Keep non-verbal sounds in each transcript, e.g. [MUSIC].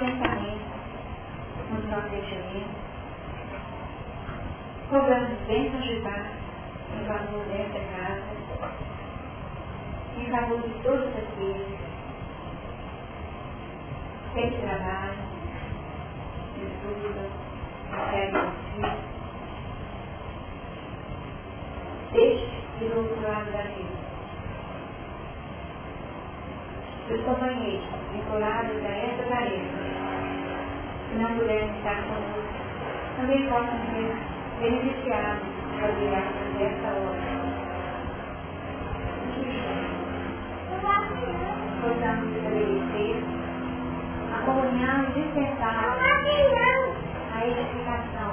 pensamento, nos nossos sentimentos, cobrando bem ajudar em favor desta casa, em favor de todos aqueles que trabalham, estudam, recebem auxílio. Deixe que do outro lado da vida. Os companheiros vinculados a essa tarefa, não puderem estar conosco, também possam ser beneficiados pela graça dessa hora. Possamos estabelecer a comunhão indispensável a edificação.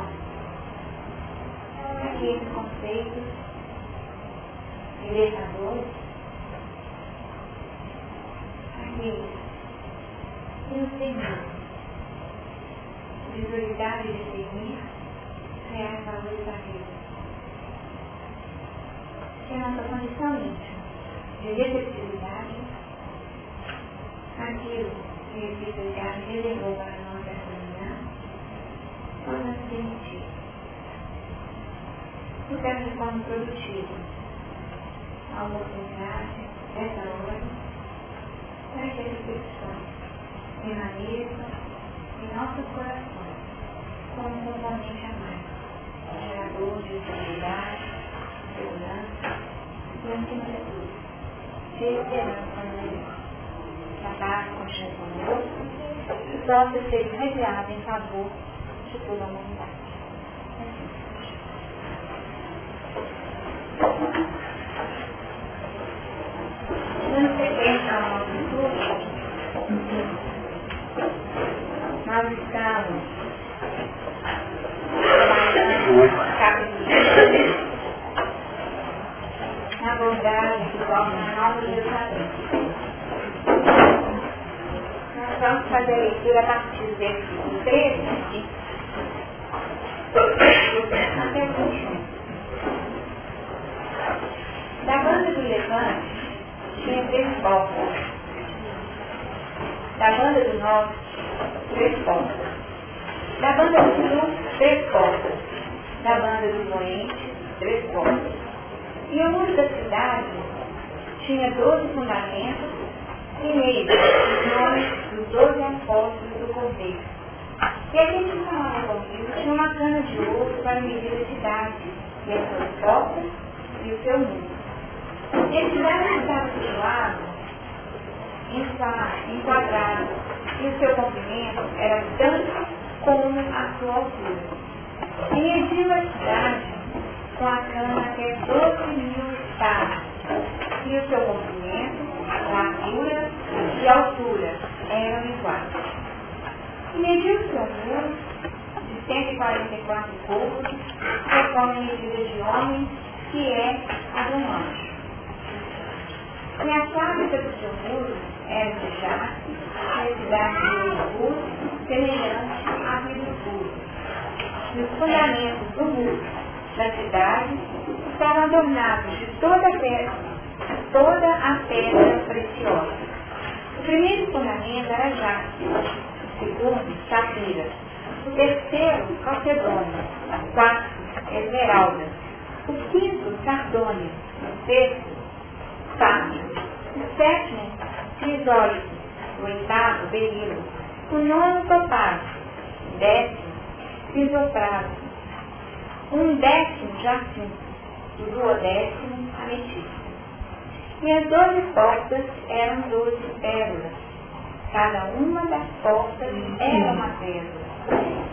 Daqueles conceitos libertadores aqueles que nos permitem prioridade de servir reais valores da vida. Que a nossa condição íntima de receptividade, aquilo que a espiritualidade reservou para nós essa manhã, possa nos permitir. Ficar de forma produtiva a oportunidade dessa hora para que a reflexão permaneça em nossos corações como um componente a mais, gerador de estabilidade, segurança e, acima de tudo, de esperança no Deus. Tratar com conosco e possa ser irradiado em favor de toda a humanidade. Dando sequência ao nosso estudo, nós estamos Nova Jerusalém. Nós vamos fazer a leitura a partir do versículo 13 até o 21. Da banda do Levante tinha três portas. Da banda do Norte, três portas. Da banda do Sul, três portas. Da banda do Oriente, três portas. E o muro da cidade tinha doze fundamentos e neles os nomes dos doze apóstolos do Cordeiro. E aquele que falava comigo tinha uma cana de ouro para medir a cidade, e as suas portas e o seu muro. E a cidade estava situada enquadrado, e o seu comprimento era tanto como a sua altura. E mediu a cidade com a cana até 12 mil estados, e o seu comprimento, largura e altura eram iguais. E mediu o seu muro de 144 côvados, conforme a medida de homem, que é a do anjo. E a fábrica do seu muro era de jaspe, a cidade de ouro semelhante. E os fundamentos do muro da cidade estavam adornados de toda a pedra, toda a pedra preciosa. O primeiro fundamento era jaspe, o segundo, safira, o terceiro, calcedônio, o quarto, esmeralda, o quinto, sardônio, o sexto, sábio, o sétimo, crisólito, o oitavo, berilo, o nono, topázio, décimo, crisoprado, um décimo, jacinto, o duodécimo, ametista. E as doze portas eram doze pérolas. Cada uma das portas era uma pérola.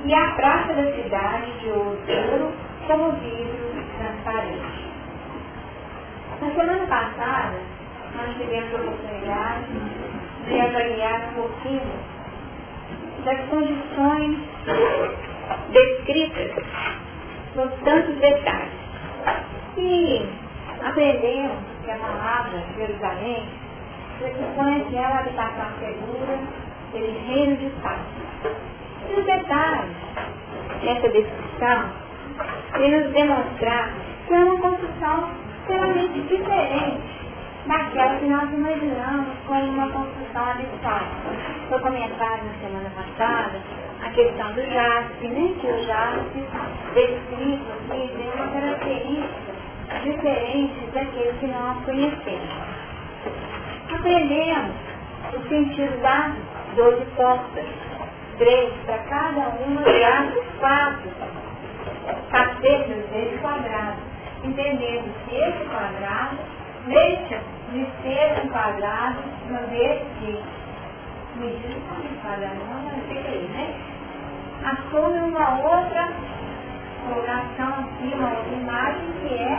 E a praça da cidade de ouro como vidro transparente. Na semana passada, nós tivemos a oportunidade de avaliar um pouquinho das condições descritas com tantos detalhes. E aprendemos que a palavra Jerusalém pressupõe que é uma habitação segura, pelo reino de paz. E os detalhes dessa descrição e nos demonstrar que é uma construção extremamente diferente daquela que nós imaginamos como uma construção habitual. Foi comentado na semana passada a questão do jaspe, né? que o jaspe descrito aqui tem uma característica diferente daquele que nós conhecemos. Aprendemos o sentido das doze portas, três para cada uma das quatro cacetas desse quadrado, entendendo que esse quadrado deixa de ser um quadrado, uma vez que Assume uma outra colocação aqui, uma outra imagem que é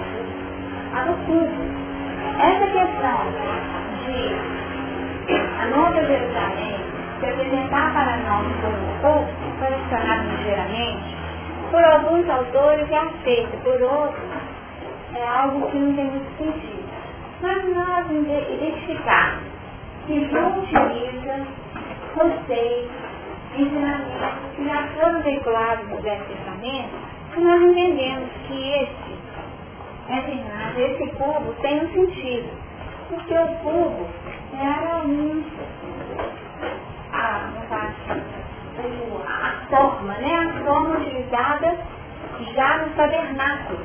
a do cubo. Essa questão de a Nova Jerusalém se apresentar para nós como povo, colecionado ligeiramente, por alguns autores é aceita, por outros é algo que não tem muito sentido. Mas nós identificar que João utiliza conceitos, ensinamentos que já foram veiculados no Velho Testamento, que nós entendemos que esse, essa imagem, esse cubo tem um sentido. Porque o cubo era um, a, a forma, né? A forma utilizada já no tabernáculo.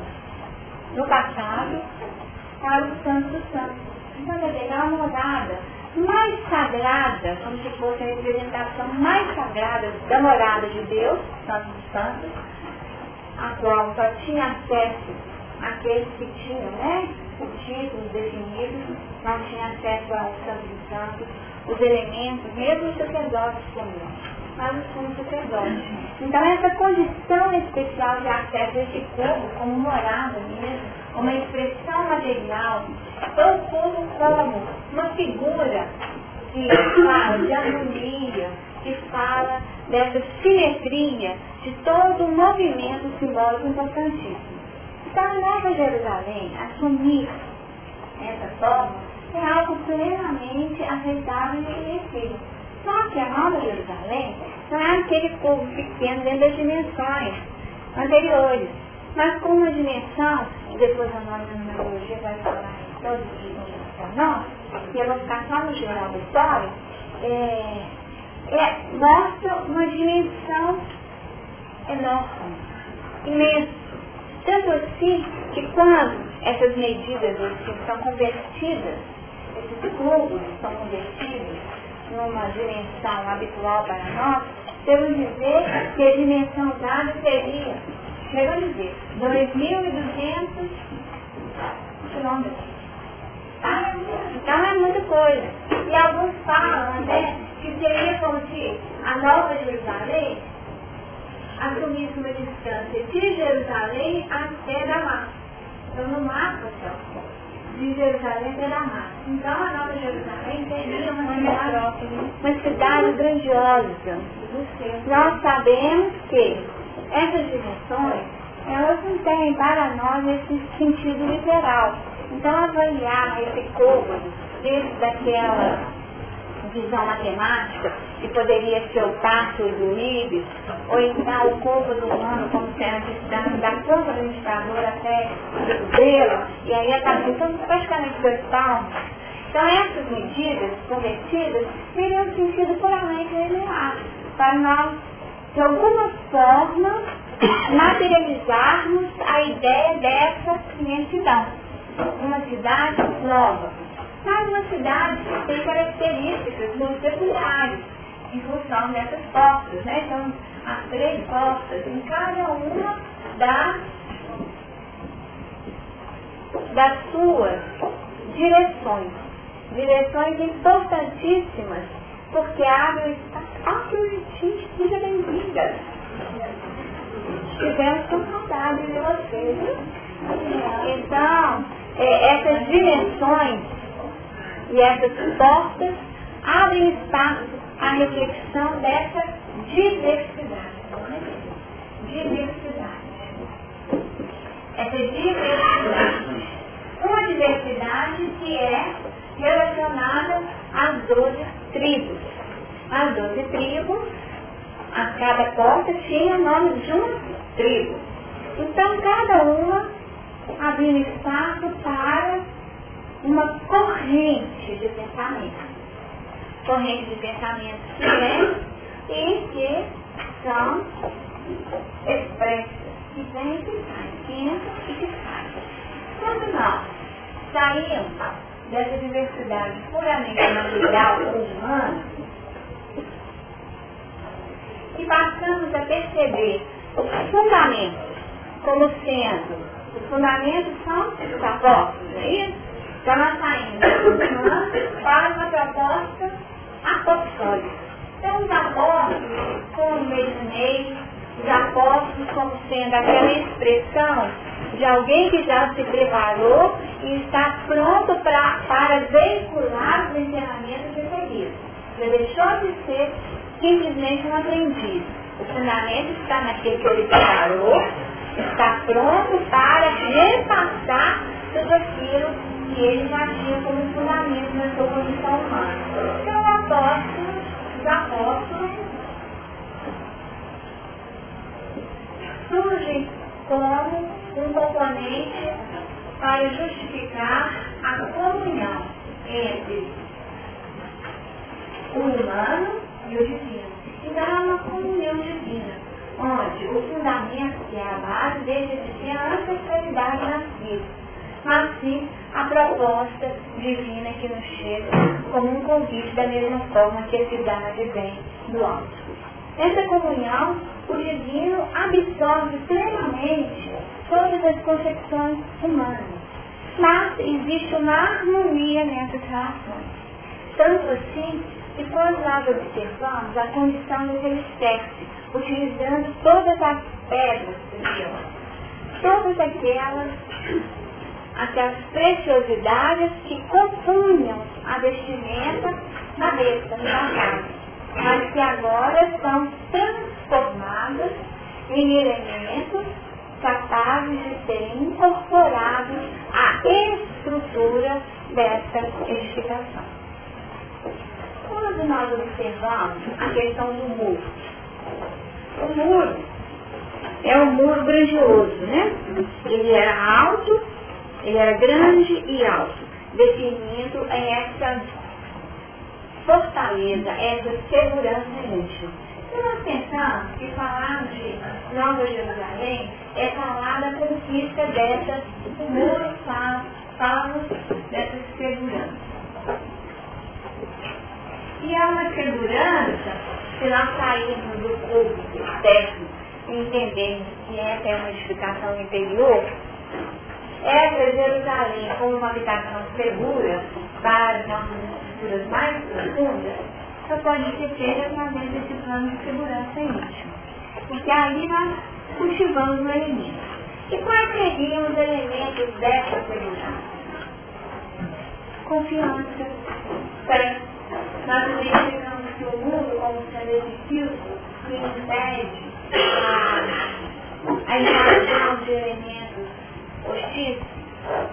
No passado, para o Santo dos Santos. Então, quer dizer, uma morada mais sagrada, como se fosse a representação mais sagrada da morada de Deus, Santo dos Santos, a qual só tinha acesso aqueles que tinham, né, os títulos definidos, não tinha acesso ao Santo dos Santos, os elementos, mesmo os sacerdotes comuns mas o sumo sacerdote. Então essa condição especial de acesso a esse corpo como morada mesmo, uma expressão material, tão como uma figura que fala de harmonia, que fala dessa simetria de todo um movimento simbólico importantíssimo. Então a Nova Jerusalém assumir essa forma é algo plenamente aceitável e efetivo. Só que a Nova Jerusalém não é aquele povo pequeno dentro das dimensões anteriores, mas com uma dimensão, e depois a nova numerologia vai falar todos os para nós, e eu vou ficar só no geral da história, é, é, mostra uma dimensão enorme, imensa. Tanto assim que quando essas medidas assim, são convertidas, esses cubos são convertidos numa dimensão habitual para nós, temos dizer que a dimensão dada seria, a dizer, 2.200 quilômetros. Tá? Então é muita coisa. E alguns falam até que seria como se a Nova Jerusalém assumisse uma distância de Jerusalém até Damasco. Então no mapa, então, de Jerusalém até Damasco. Então a Nova Jerusalém seria uma cidade, uma cidade grandiosa. Nós sabemos que essas dimensões, elas não têm para nós esse sentido literal. Então avaliar esse côvado desde daquela visão matemática, que poderia ser o passo do íris, ou então o corpo do humano como sendo a distância da ponta do indicador até o dedo, e aí a cabeça então, praticamente dois palmos. Então essas medidas convertidas teriam sentido puramente linear, para nós, de alguma forma, materializarmos a ideia dessa imensidão. Uma cidade nova, mas uma cidade que tem características muito peculiares em função dessas portas, né? Então, as três portas em cada uma das, das suas direções. Direções importantíssimas, porque abrem facilmente, seja bem-vinda. Tivemos com saudade de vocês. Então, é, essas dimensões e essas portas abrem espaço à reflexão dessa diversidade. Diversidade. Essa diversidade. Uma diversidade que é relacionada às doze tribos. As doze tribos, a cada porta tinha o nome de uma tribo. Então cada uma abrindo espaço para uma corrente de pensamento. Corrente de pensamento que é e que são expressas, que vem e sai, que entra e que sai. Quando nós saímos dessa diversidade puramente material ou humana, e passamos a perceber os fundamentos como sendo, os fundamentos são os apóstolos, é isso? Então nós saímos para uma proposta apostólica. Então os apóstolos, como mencionei, os apóstolos como sendo aquela expressão de alguém que já se preparou e está pronto pra, para veicular os ensinamentos recebidos. Já deixou de ser simplesmente um aprendiz. O fundamento está naquele que ele preparou, está pronto para repassar tudo aquilo que ele já tinha como fundamento na sua condição humana. Então, o apóstolo, os apóstolos, surgem como um componente para justificar a comunhão entre o humano e o divino. Então é uma comunhão divina, onde o fundamento, que é a base, deixa de ser a ancestralidade nascida, mas sim a proposta divina que nos chega como um convite da mesma forma que a cidade vem do alto. Nessa comunhão, o divino absorve plenamente todas as concepções humanas. Mas existe uma harmonia nessas relações. Tanto assim e quando nós observamos a condição dos alicerces, utilizando todas as pedras do todas aquelas, aquelas preciosidades que compunham a vestimenta na besta, na casa, mas que agora são transformadas em elementos capazes de serem incorporados à estrutura dessa edificação. Quando nós observamos a questão do muro, o muro é um muro grandioso, né? Ele era alto, ele era grande e alto, definindo essa fortaleza, essa segurança íntima. Se nós pensamos que falar de Nova Jerusalém é falar da conquista dessa muro, fala dessa segurança. E há uma segurança, se nós sairmos do corpo externo e entendermos que essa é uma edificação interior, essa Jerusalém como uma habitação segura para as nossas estruturas mais profundas, só pode ser feita através desse plano de segurança íntima. Porque aí nós cultivamos o elemento. E quais seriam os elementos dessa segurança? Confiança, fé, identificamos que o mundo, como sendo filtro que impede a, a de elementos hostis,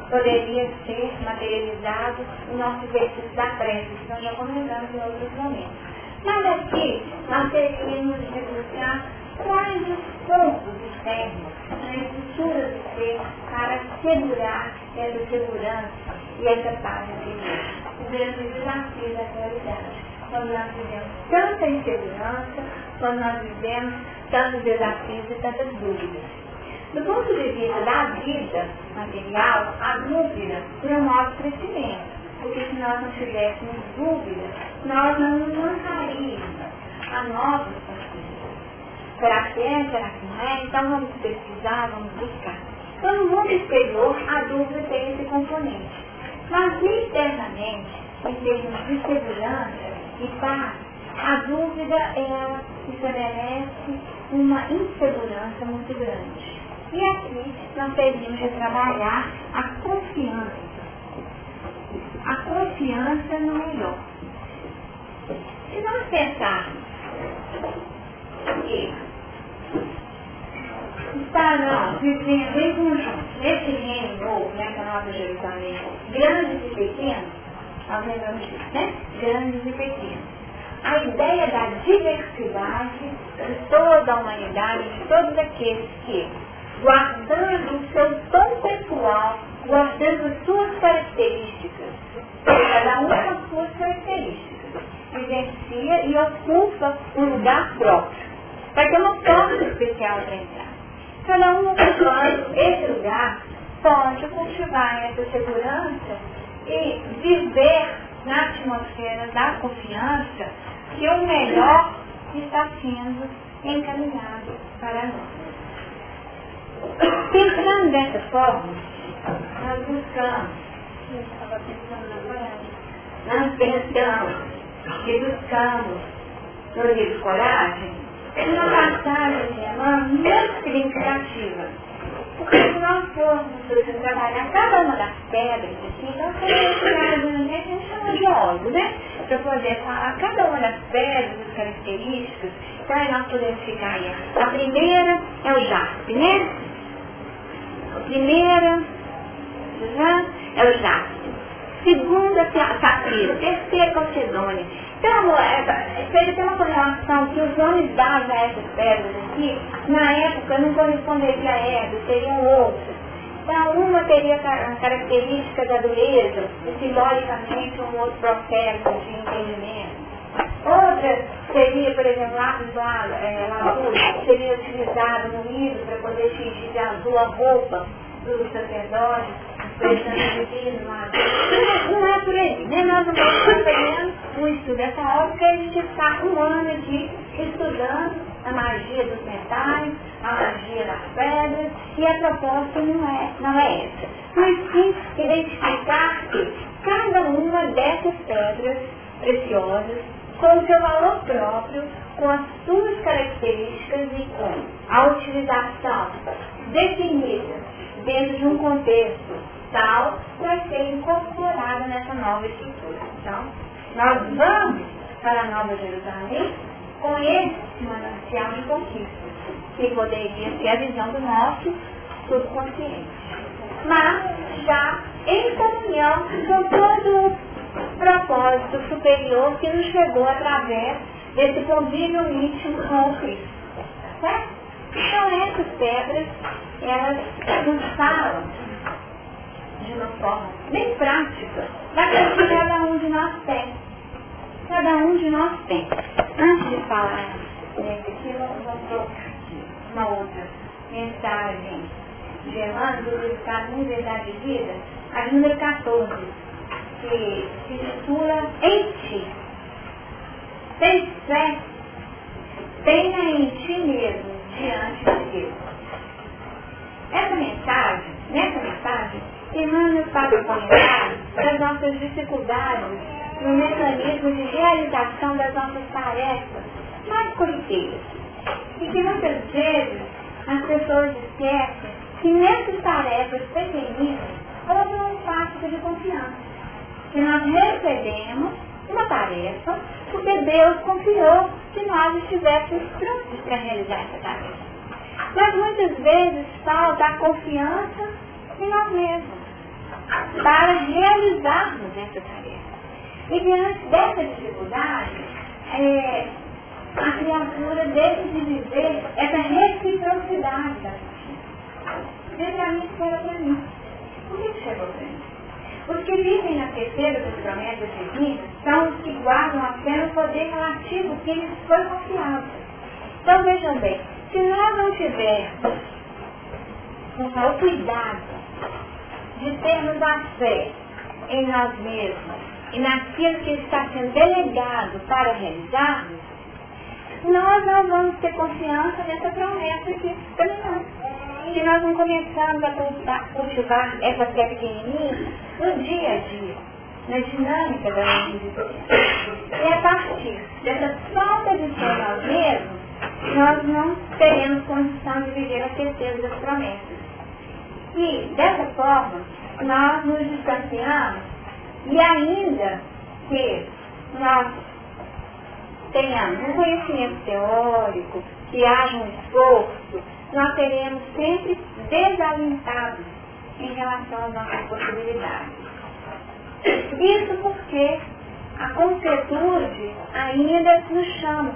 poderia ser materializado no nosso exercício da prece, que nós já comentamos em outros momentos. Mas aqui nós teríamos de buscar quais os pontos externos na estrutura do ser para segurar essa segurança e essa paz interior o grande desafio da realidade. Quando nós vivemos tanta insegurança, quando nós vivemos tantos desafios e tantas dúvidas. Do ponto de vista da vida material, a dúvida promove crescimento. Porque se nós não tivéssemos dúvida, nós não nos lançaríamos a novos. Será que é? Será que não é? Então vamos pesquisar, vamos buscar. Então no mundo exterior, a dúvida tem esse componente. Mas internamente, em termos de segurança e paz, a dúvida ela estabelece uma insegurança muito grande. E aqui nós teríamos de trabalhar a confiança. A confiança no melhor. Se nós pensarmos que estarão vivendo em conjunto nesse reino novo, nessa nova Jerusalém, grandes e pequenos, lembramos disso, né? Grandes e pequenos. A ideia da diversidade de toda a humanidade, de todos aqueles que, guardando o seu tom pessoal, guardando as suas características, cada um com as suas características, vivencia e ocupa um lugar próprio. Vai ter uma porta especial para entrar. Cada um ocupando esse lugar pode cultivar essa segurança e viver na atmosfera da confiança que o melhor está sendo encaminhado para nós. Pensando dessa forma, nós buscamos, nós pensamos e buscamos no livro Coragem uma passagem Emmanuel muito significativa. Porque se nós formos trabalhar cada uma das pedras aqui, nós temos que a gente chama de óleo, né? Para poder falar cada uma das pedras, as características, então nós podemos ficar aí. A primeira é o jaspe, né? A primeira é o jaspe. Segunda, safira. Terceira, calcedônia. Então, fez até uma correlação que os nomes dados a essas pedras aqui, na época não corresponderia a essas, seriam outras. Então, uma teria a característica da dureza, e simbolicamente um outro processo de entendimento. Outra seria, por exemplo, lápis é, azul, seria utilizado no livro para poder fingir de azul a roupa do sacerdote, lá. Não é por aí, né? Nós não estamos fazendo um estudo dessa ótica e a gente está um ano aqui estudando a magia dos metais, a magia das pedras, e a proposta não é, não é essa. Mas sim identificar cada uma dessas pedras preciosas, com o seu valor próprio, com as suas características e com a utilização definida dentro de um contexto vai ser incorporada nessa nova estrutura. Então, nós vamos para a Nova Jerusalém com esse manancial de conquista, que poderia ser a visão do nosso subconsciente. Mas já em comunhão com todo o propósito superior que nos chegou através desse convívio íntimo com o Cristo. Certo? Então essas pedras, elas nos falam de uma forma bem prática daquilo que cada um de nós tem. Cada um de nós tem. Antes de falar nesse aqui, eu vou uma outra mensagem de Emmanuel, do livro Caminho, Verdade e Vida, a número 14, que se intitula Em Ti. Tem fé, tenha em ti mesmo, diante de Deus. Essa mensagem, nessa mensagem, Emmanuel o comentário das nossas dificuldades no mecanismo de realização das nossas tarefas mais corriqueiras. E que muitas vezes as pessoas esquecem que nessas tarefas pequeninas houve um pacto de confiança. Que nós recebemos uma tarefa porque Deus confiou que nós estivéssemos prontos para realizar essa tarefa. Mas muitas vezes falta a confiança em nós mesmos para realizarmos essa tarefa. E diante dessa dificuldade, é, a criatura deixa de viver essa reciprocidade da. Diz para mim, espera para mim. Por que chegou para mim? Os que vivem na terceira das promessas divinas são os que guardam apenas o poder relativo que lhes foi confiado. Então vejam bem, se nós não tivermos o cuidado de termos a fé em nós mesmos e naquilo que está sendo delegado para realizarmos, nós não vamos ter confiança nessa promessa que também não. Se nós não começarmos a cultivar essa fé pequenininha no dia a dia, na dinâmica da nossa existência. E a partir dessa falta de fé nós mesmos, nós não teremos condição de viver a certeza das promessas. E, dessa forma, nós nos distanciamos e ainda que nós tenhamos um conhecimento teórico, que haja um esforço, nós teremos sempre desalentados em relação às nossas possibilidades. Isso porque a concretude ainda nos chama,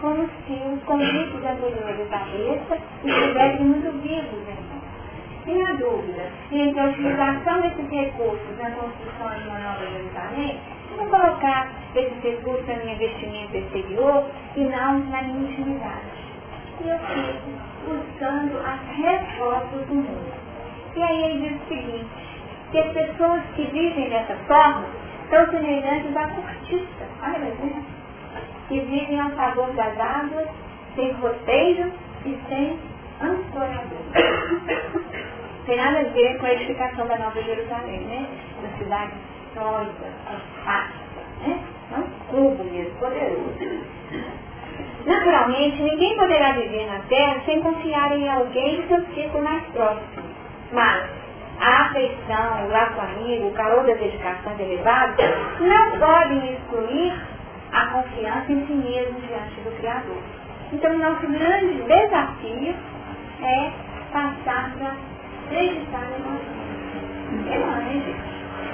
como se os convites anteriores da cabeça estivessem muito vivos em nós. Tenha dúvida, entre a utilização desses recursos na construção de uma nova Jerusalém, vou colocar esses recursos no meu investimento exterior e não na minha intimidade. E eu fico buscando as respostas do mundo. E aí ele diz o seguinte, que as pessoas que vivem dessa forma são semelhantes à cortiça. Olha, meu Que vivem ao sabor das águas, sem roteiro e sem ancorador. Tem nada a ver com a edificação da Nova Jerusalém, né? Uma cidade sólida, fácil, né? É um cubo mesmo, poderoso. Naturalmente, ninguém poderá viver na Terra sem confiar em alguém do seu círculo mais próximo. Mas a afeição, o laço amigo, o calor das dedicações elevadas não podem excluir a confiança em si mesmo diante do Criador. Então, nosso grande desafio é passar para acreditar em nós mesmos. É longe,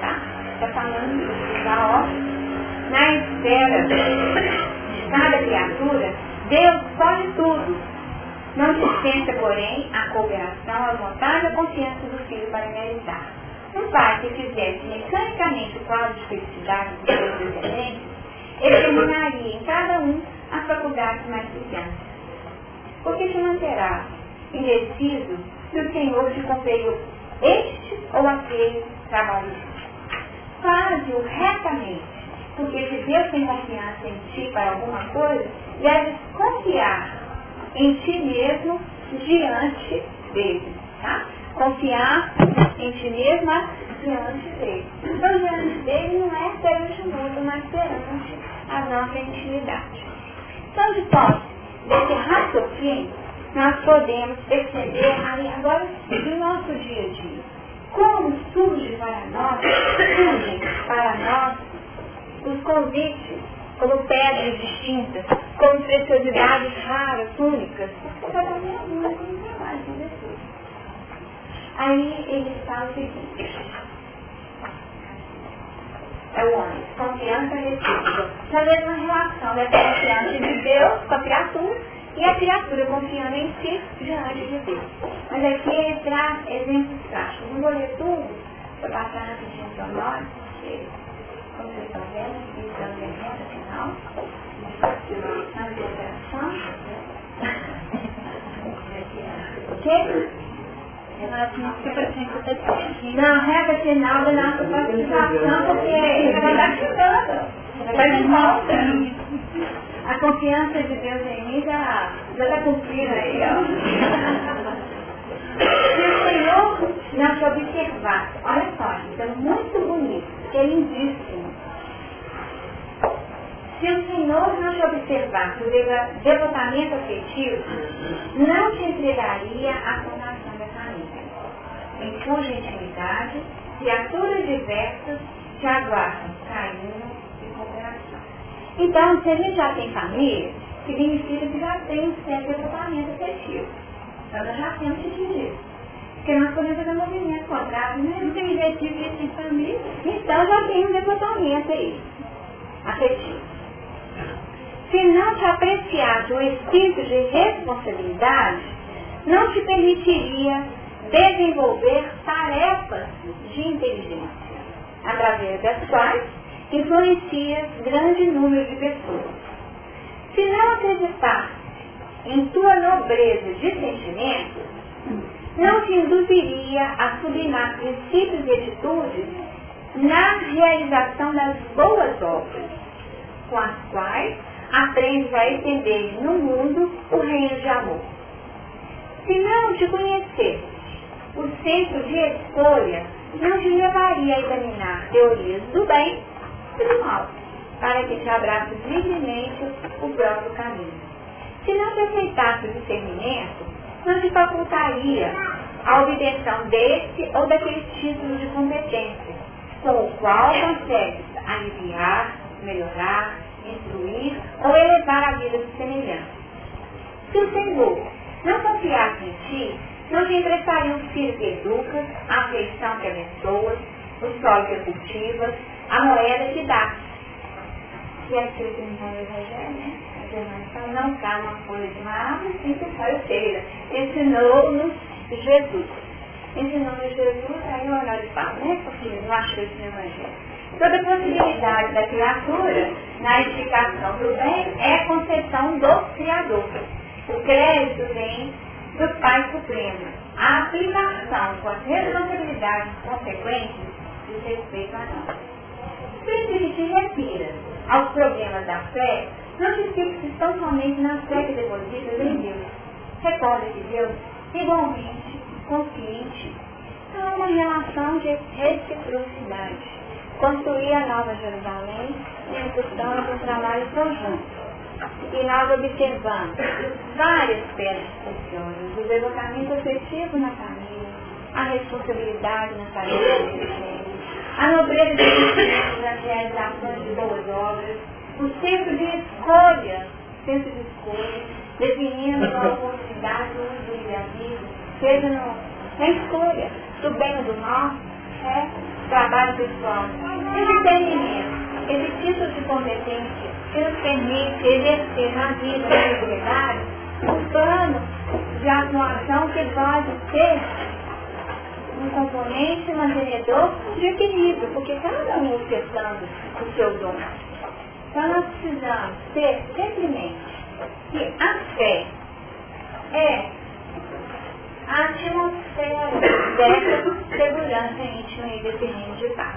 tá? Está falando da ó, na esfera de cada criatura, Deus pode tudo não dispensa, porém, a cooperação, a vontade a confiança do filho para realizar. Um pai que fizesse mecanicamente o quadro de felicidade dos seus descendentes, ele terminaria em cada um as faculdades mais brilhantes. Porque se manterá indeciso se o Senhor te conferiu este ou aquele trabalho. Faze-o retamente, porque se Deus tem confiança em ti para alguma coisa, deves confiar em ti mesmo diante dele. Tá? Confiar em ti mesma diante dele. Então, diante dele não é perante o mundo, mas perante a nossa intimidade. Então, de posse desse raciocínio, nós podemos perceber agora do nosso dia a dia. Como surge para nós, surgem para nós os convites como pedras distintas, como preciosidades raras, únicas. De Jesus. Aí ele fala o seguinte, é o homem, confiança recíproca. Então, a mesma relação da confiança de Deus com a criatura e a criatura confiando em si diante de Deus. Mas aqui ele exemplos práticos. Não vou ler tudo, vou passar rapidinho para nós, porque, como vocês estão vendo, estamos em reta final, na liberação. [LAUGHS] O quê? Não, reta final da nossa participação, porque vai dar chegando. Vai de volta. A confiança de Deus em mim já está cumprida aí, ó. Se o Senhor não te observar, olha só, isso é muito bonito, é lindíssimo. Se o Senhor não te observar o devotamento afetivo, não te entregaria à fundação da família. Em cuja intimidade, criaturas diversas te aguardam cooperação. Então, se a gente já tem família, significa que já tem um certo devotamento afetivo. Então, nós já temos que dizer. Porque nós podemos fazer movimento contrário, né? Não tem objetivo de ter família. Então, já tem um devotamento aí, afetivo. Se não te apreciasse o espírito de responsabilidade, não te permitiria desenvolver tarefas de inteligência, através das quais influencias grande número de pessoas. Se não acreditasse em tua nobreza de sentimentos, não te induziria a sublimar princípios e atitudes na realização das boas obras, com as quais aprendes a estender no mundo o reino de amor. Se não te conhecesse, o centro de escolha não te levaria a examinar teorias do bem do para que te abraçes livremente o próprio caminho. Se não te aceitasse o discernimento, não te facultaria a obtenção desse ou daquele título de competência, com o qual consegues aliviar, melhorar, instruir ou elevar a vida de semelhante. Se o Senhor não confiasse em ti, não te emprestaria o filho que educa, a afeição que abençoa, o solo que cultiva, a moeda que dá. E é escrito no Evangelho, né? Então não cai uma folha de uma árvore sem que saia cheira. Ensinou-nos Jesus. ensinando Jesus, aí olhar e falo, né, porque não achou no Evangelho. Toda possibilidade da criatura na edificação do bem é concepção do Criador. O crédito vem do Pai Supremo. A aplicação com as responsabilidades consequentes diz respeito a nós. Se a gente refira aos problemas da fé, não se fixe tão somente na fé que deposita em Deus. Recorda que Deus, igualmente, consciente, há uma relação de reciprocidade. Construir a Nova Jerusalém executando um trabalho conjunto. E nós observamos várias pedras preciosas, o deslocamento afetivo na família, a responsabilidade na família, a nobreza nas realizações de boas obras, o centro de escolha, centro de escolha, definindo a oportunidade do da vida, seja no, na escolha do bem ou do mal, é, trabalho pessoal. Esse entendimento, esse tipo de competência que nos permite exercer na vida, na sociedade, um plano de atuação que pode ser um componente mantenedor de equilíbrio, porque cada um ofertando o seu dom. Então nós precisamos ter simplesmente que a fé é a atmosfera dessa segurança íntima e desse de paz.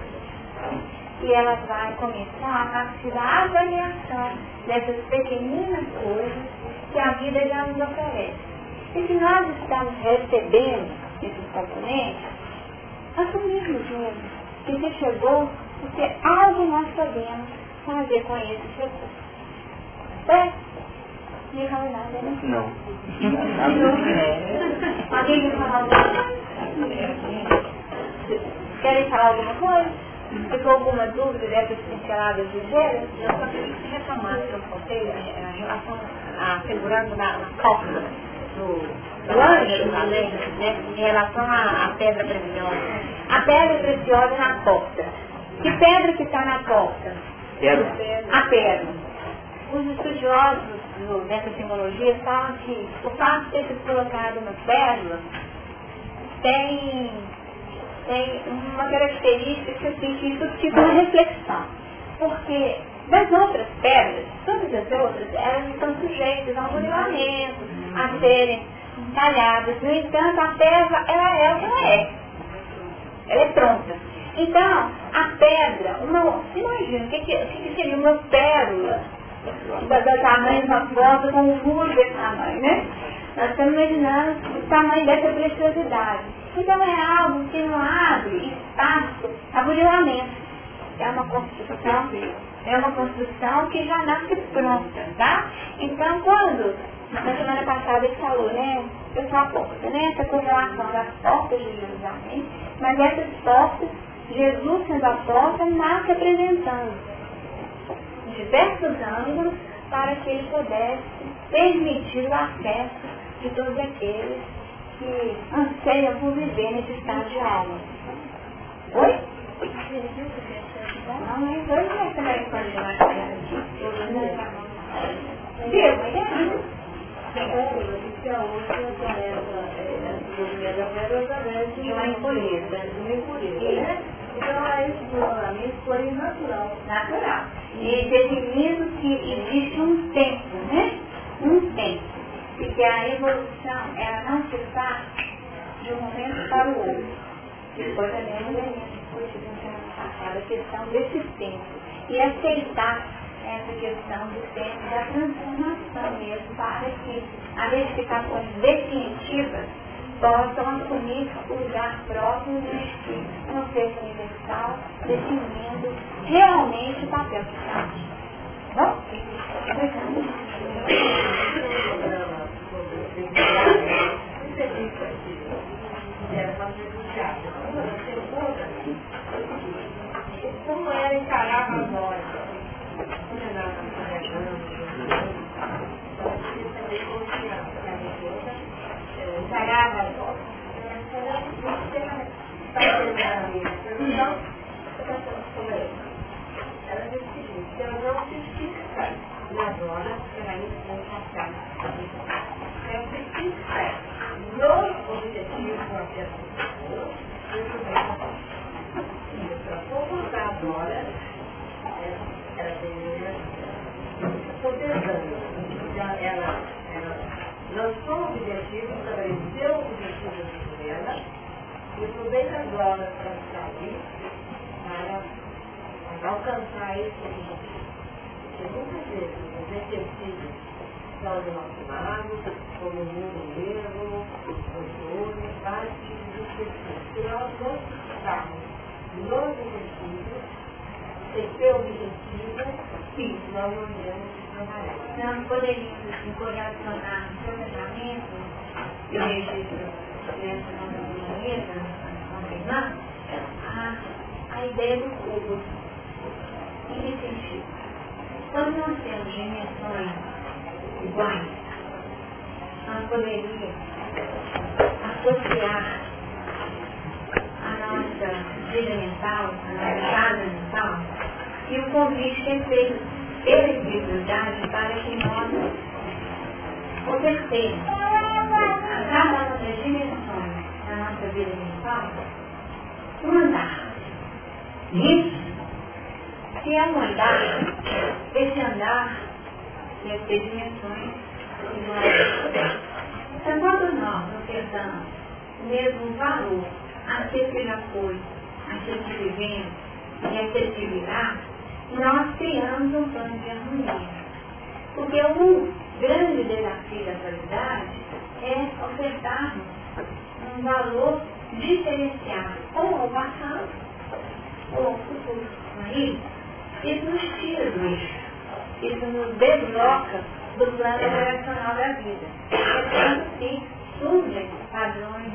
E ela vai começar a partir da avaliação dessas pequeninas coisas que a vida já nos oferece. E se nós estamos recebendo esses componentes, assumirmos mesmo que se chegou porque algo nós podemos fazer com esses recursos. Certo? Não fala nada, né? Não. Alguém quer falar alguma coisa? Querem falar alguma coisa? Ficou alguma dúvida dessas pinceladas ligeiras? Eu só queria retomar o que eu contei em relação à segurança na, na cópula do do anjo, né, em relação à, à pedra preciosa. A pedra preciosa na porta. Que pedra que está na porta? Pedra. A pedra. Os estudiosos do, dessa simbologia falam que o fato de ter sido colocado na pérola tem, tem uma característica assim, que suscita uma reflexão. Porque das outras pedras, todas as outras, elas estão sujeitas a um burilamento, a serem talhadas. No entanto, a pedra, ela é o que ela é. Ela é pronta. Então, a pedra, uma, imagina, o que, que, seria uma pérola da tamanho de uma foto com um furo desse tamanho, né? Nós estamos imaginando o tamanho dessa preciosidade. Então é algo que não abre espaço a burilamento. É uma construção, é uma construção que já nasce pronta, tá? Então quando na semana passada ele falou, né? Eu sou a porta, né? Essa correlação das portas de Jerusalém, mas essas portas, Jesus sendo a porta, nasce apresentando diversos ângulos para que ele pudesse permitir o acesso de todos aqueles que anseiam por viver nesse estado de alma. Oi? Não é que a. Então desmoronamento foi natural. Natural. E definindo que existe um tempo, né? Um tempo. E que a evolução, ela não de um momento para o outro. Depois é um semana passada, a questão desse tempo. E aceitar essa questão do tempo da transformação mesmo, para que as edificações definitivas possam assumir o lugar próprio neste conceito universal, definindo realmente o papel que faz. Bom? Como era encarar a voz? Sarava. Ela diz o seguinte, se eu não se fixar na zona, ela não passar. Se eu se fixar no objetivo, agora, ela tem poderando. Então, ela, ela lançou o objetivo, estabeleceu o objetivo dela, e aproveita agora para sair, para alcançar esse objetivo. Porque muitas vezes os exercícios são do nosso lado, como o mundo mesmo, os outros, vários tipos de exercícios. Se nós não estamos nos exercícios, sem ter objetivo, sim, nós não iremos trabalhar. Nós poderíamos, o registro dessa a, a ideia do cubo. Em que sentido? Quando nós temos dimensões iguais, nós poderíamos associar a nossa vida mental, a nossa casa mental, e o convite é feito pela espiritualidade para que nós ofertemos a cada uma das dimensões nossa vida mental um andar. Isso, se é um andar, esse andar deve ter dimensões iguais. Então, quando nós ofertamos o mesmo valor aquilo que já foi, aquilo que vivemos e aquilo que virá, nós criamos um plano de harmonia. Porque um grande desafio da atualidade é ofertarmos um valor diferenciado ou ao passado ou ao futuro. É isso? Nos tira do eixo. Isso nos desloca do plano operacional da vida. Tanto que surgem padrões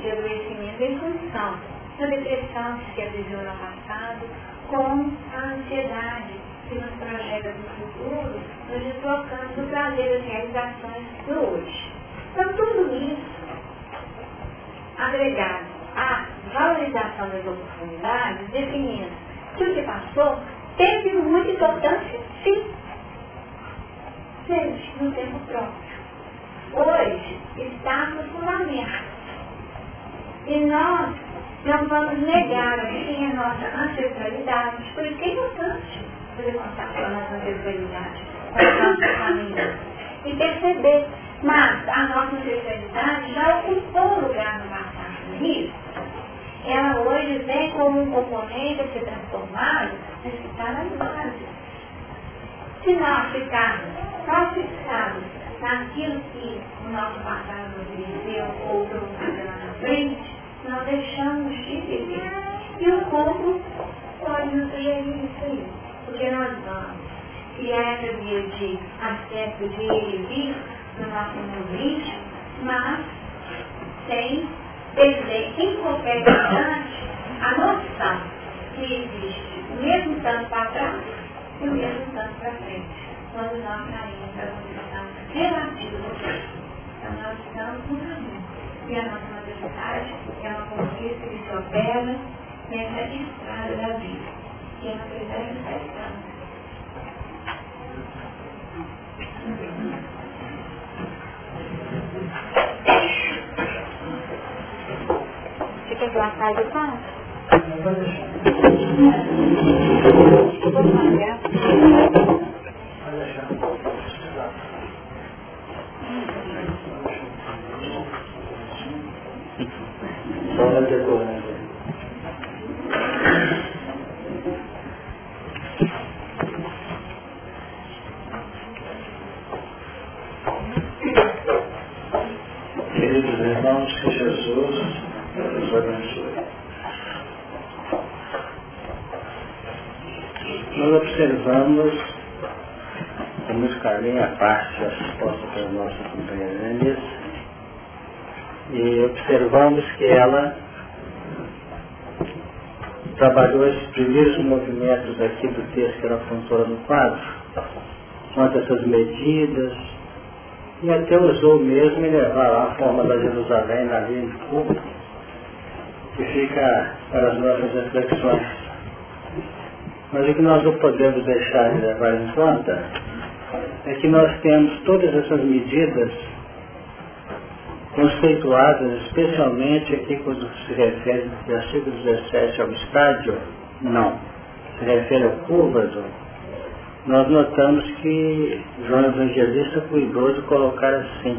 de adoecimento em função da depressão que se aprisiona no passado, com a ansiedade que nos projeta do futuro, nos deslocando do prazer das realizações do hoje. Então, tudo isso, agregado à valorização das oportunidades, definindo que o que passou teve muita importância, sim. Teve, no tempo próprio. Hoje está no fundamento. E nós não vamos negar assim a nossa ancestralidade. Por isso é importante fazer contato com a nossa ancestralidade, com a nossa família. E perceber, mas a nossa ancestralidade já ocupou lugar no passado, isso? Ela hoje vem como um componente a ser transformado, mas que está nas. Se nós ficarmos só fixados naquilo que o nosso passado nos viveu ou fazer lá na frente, nós deixamos de viver. E o corpo pode nos sugerir isso aí. Porque nós vamos criar essa via de acesso de ir vir íntimo, mas sem perder em qualquer instante a noção que existe o mesmo tanto para trás e o mesmo tanto para frente, quando nós saímos da condição relativa. Então nós estamos no caminho. E a nossa maturidade é uma conquista que se opera nessa estrada da vida. E a maturidade está estando. Você apague o passo? Só na decorrência. E observamos que ela trabalhou esses primeiros movimentos aqui do texto que ela apontou no quadro, quanto a essas medidas, e até usou mesmo em levar a forma da Jerusalém na linha de culto, que fica para as nossas reflexões. Mas o que nós não podemos deixar de levar em conta é que nós temos todas essas medidas conceituadas, especialmente aqui quando se refere no versículo 17 ao estádio, não. se refere ao curvas, nós notamos que João Evangelista cuidou de colocar assim,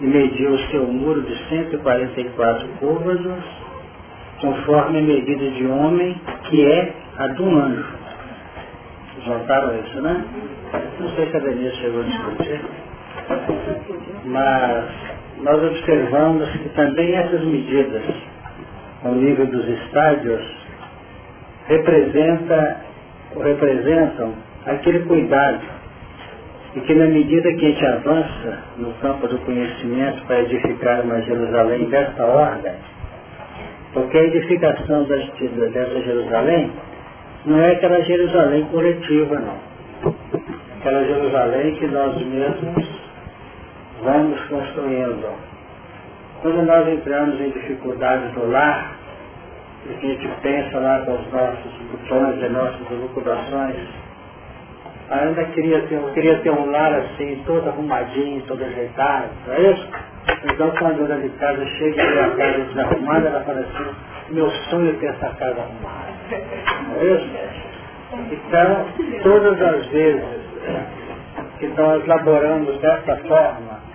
e mediu o seu muro de 144 curvas, conforme a medida de homem, que é a do anjo. Vocês notaram isso, né? Não sei se a Denise chegou a discutir. Mas nós observamos que também essas medidas, ao nível dos estádios, representa, representam aquele cuidado e que na medida que a gente avança no campo do conhecimento para edificar uma Jerusalém desta ordem, porque a edificação dessa Jerusalém não é aquela Jerusalém coletiva, não. Aquela Jerusalém que nós mesmos vamos construindo. Quando nós entramos em dificuldades do lar, e que a gente pensa lá com os nossos botões e nossas elucubrações, ainda queria ter, eu queria ter um lar assim, todo arrumadinho, todo ajeitado, não é isso? Então quando a dona de casa chega e vê a casa desarrumada, ela fala assim, meu sonho é ter essa casa arrumada. Não é isso? Então, todas as vezes que nós laboramos dessa forma,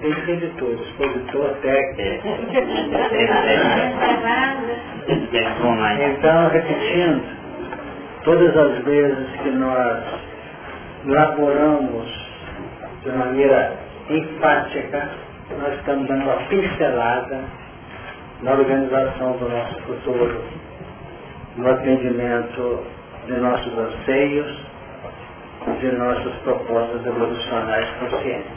que tem que ter de tudo, expositor, técnico. Então, repetindo, todas as vezes que nós laboramos de maneira enfática, nós estamos dando uma pincelada na organização do nosso futuro, no atendimento de nossos anseios, de nossas propostas evolucionais conscientes.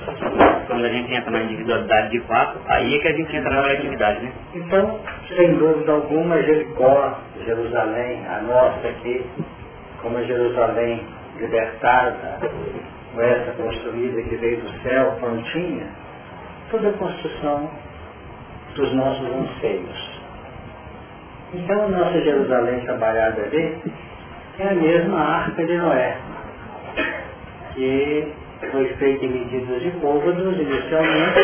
Quando a gente entra na individualidade de fato, aí é que a gente entra na coletividade, né? Então, sem dúvida alguma, Jericó, Jerusalém, a nossa aqui, como Jerusalém libertada, com essa construída que veio do céu, prontinha, toda a construção dos nossos anseios. Então, a nossa Jerusalém trabalhada ali é a mesma arca de Noé, que foi feita em medidas de côvados inicialmente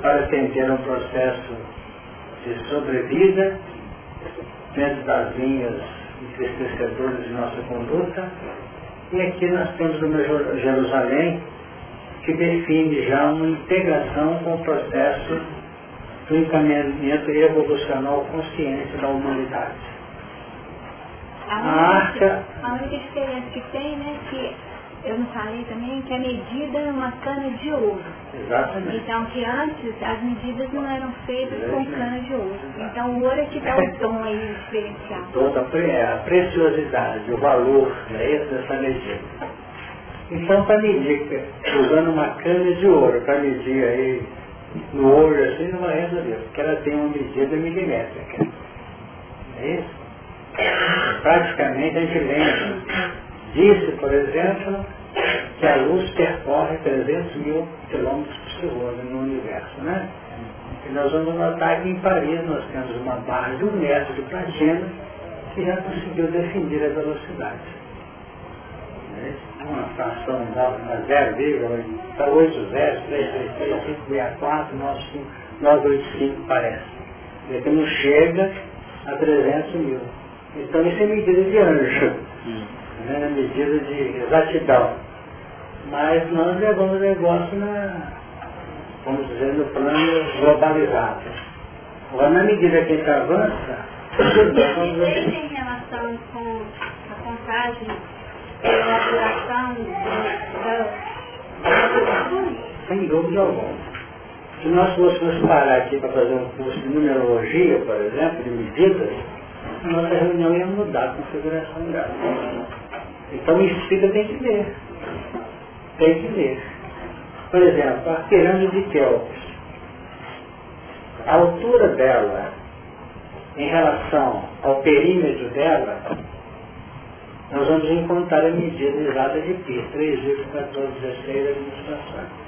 para atender um processo de sobrevida dentro das linhas entristecedoras de nossa conduta. E aqui nós temos uma Jerusalém que define já uma integração com o processo do encaminhamento evolucional consciente da humanidade. A única, a única diferença que tem, né, que eu não falei também que a medida é uma cana de ouro. Exatamente. Então, que antes as medidas não eram feitas com cana de ouro. Então, o ouro é que dá o [LAUGHS] tom aí, diferencial. Toda a preciosidade, o valor é esse dessa medida. Então, para medir, usando uma cana de ouro, para medir aí no ouro assim, não vai resolver, porque ela tem uma medida milimétrica. É isso? Praticamente a gente lembra Disse, por exemplo, que a luz percorre 300 mil quilômetros por segundo no universo, né? E nós vamos notar que em Paris nós temos uma barra de um metro de platina que já conseguiu definir a velocidade. Né? Uma fração na 0,803336564 parece. Ele não chega a 300 mil. Então isso é medida de anjo. Hum né, medida de exatidão. Mas nós levamos o negócio na, vamos dizer, no plano globalizado. Agora, na medida que a gente avança, tem relação com a contagem a duração da Sem dúvida alguma. Se nós fôssemos parar aqui para fazer um curso de numerologia, por exemplo, de medidas, nossa reunião ia mudar a configuração dela. Então o espírito tem que ver. Tem que ver. Por exemplo, a pirâmide de Kelps. A altura dela em relação ao perímetro dela, nós vamos encontrar a medida exata de pi, 3,1416 administrações.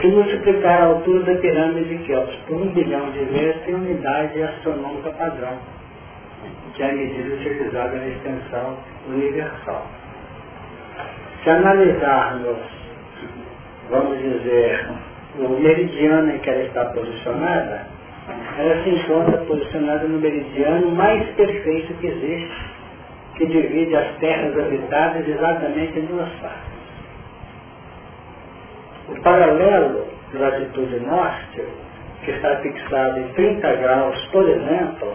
Se multiplicar a altura da pirâmide de Kelps por um bilhão de vezes, tem unidade astronômica padrão que é a medida utilizada na extensão universal. Se analisarmos, vamos dizer, o meridiano em que ela está posicionada, ela se encontra posicionada no meridiano mais perfeito que existe, que divide as terras habitadas exatamente em duas partes. O paralelo de latitude norte, que está fixado em 30 graus, por exemplo,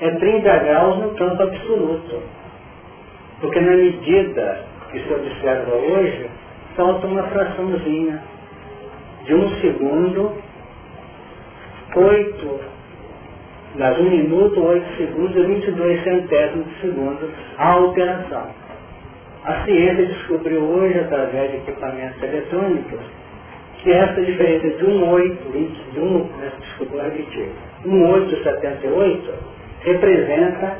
é 30 graus no campo absoluto. Porque na medida que se observa hoje, falta uma fraçãozinha de um segundo, oito, nas um minuto, oito segundos e 22 centésimos de segundo a alteração. A ciência descobriu hoje, através de equipamentos eletrônicos, que essa diferença de um 8, de um, né, desculpa, repetir, um 878 representa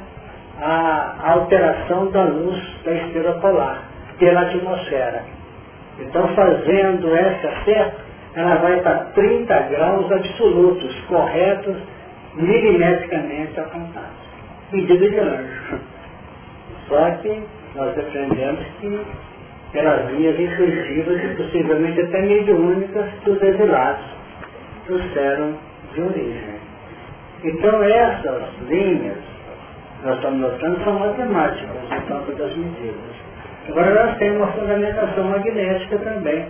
a alteração da luz da estrela polar pela atmosfera. Então, fazendo essa certa, ela vai para 30 graus absolutos, corretos, milimetricamente apontados. Medida de anjo. Só que nós aprendemos que pelas linhas intuitivas e possivelmente até mediúnicas que os exilados trouxeram de origem. Então essas linhas, nós estamos notando, são matemáticas no campo das medidas. Agora nós temos uma fundamentação magnética também,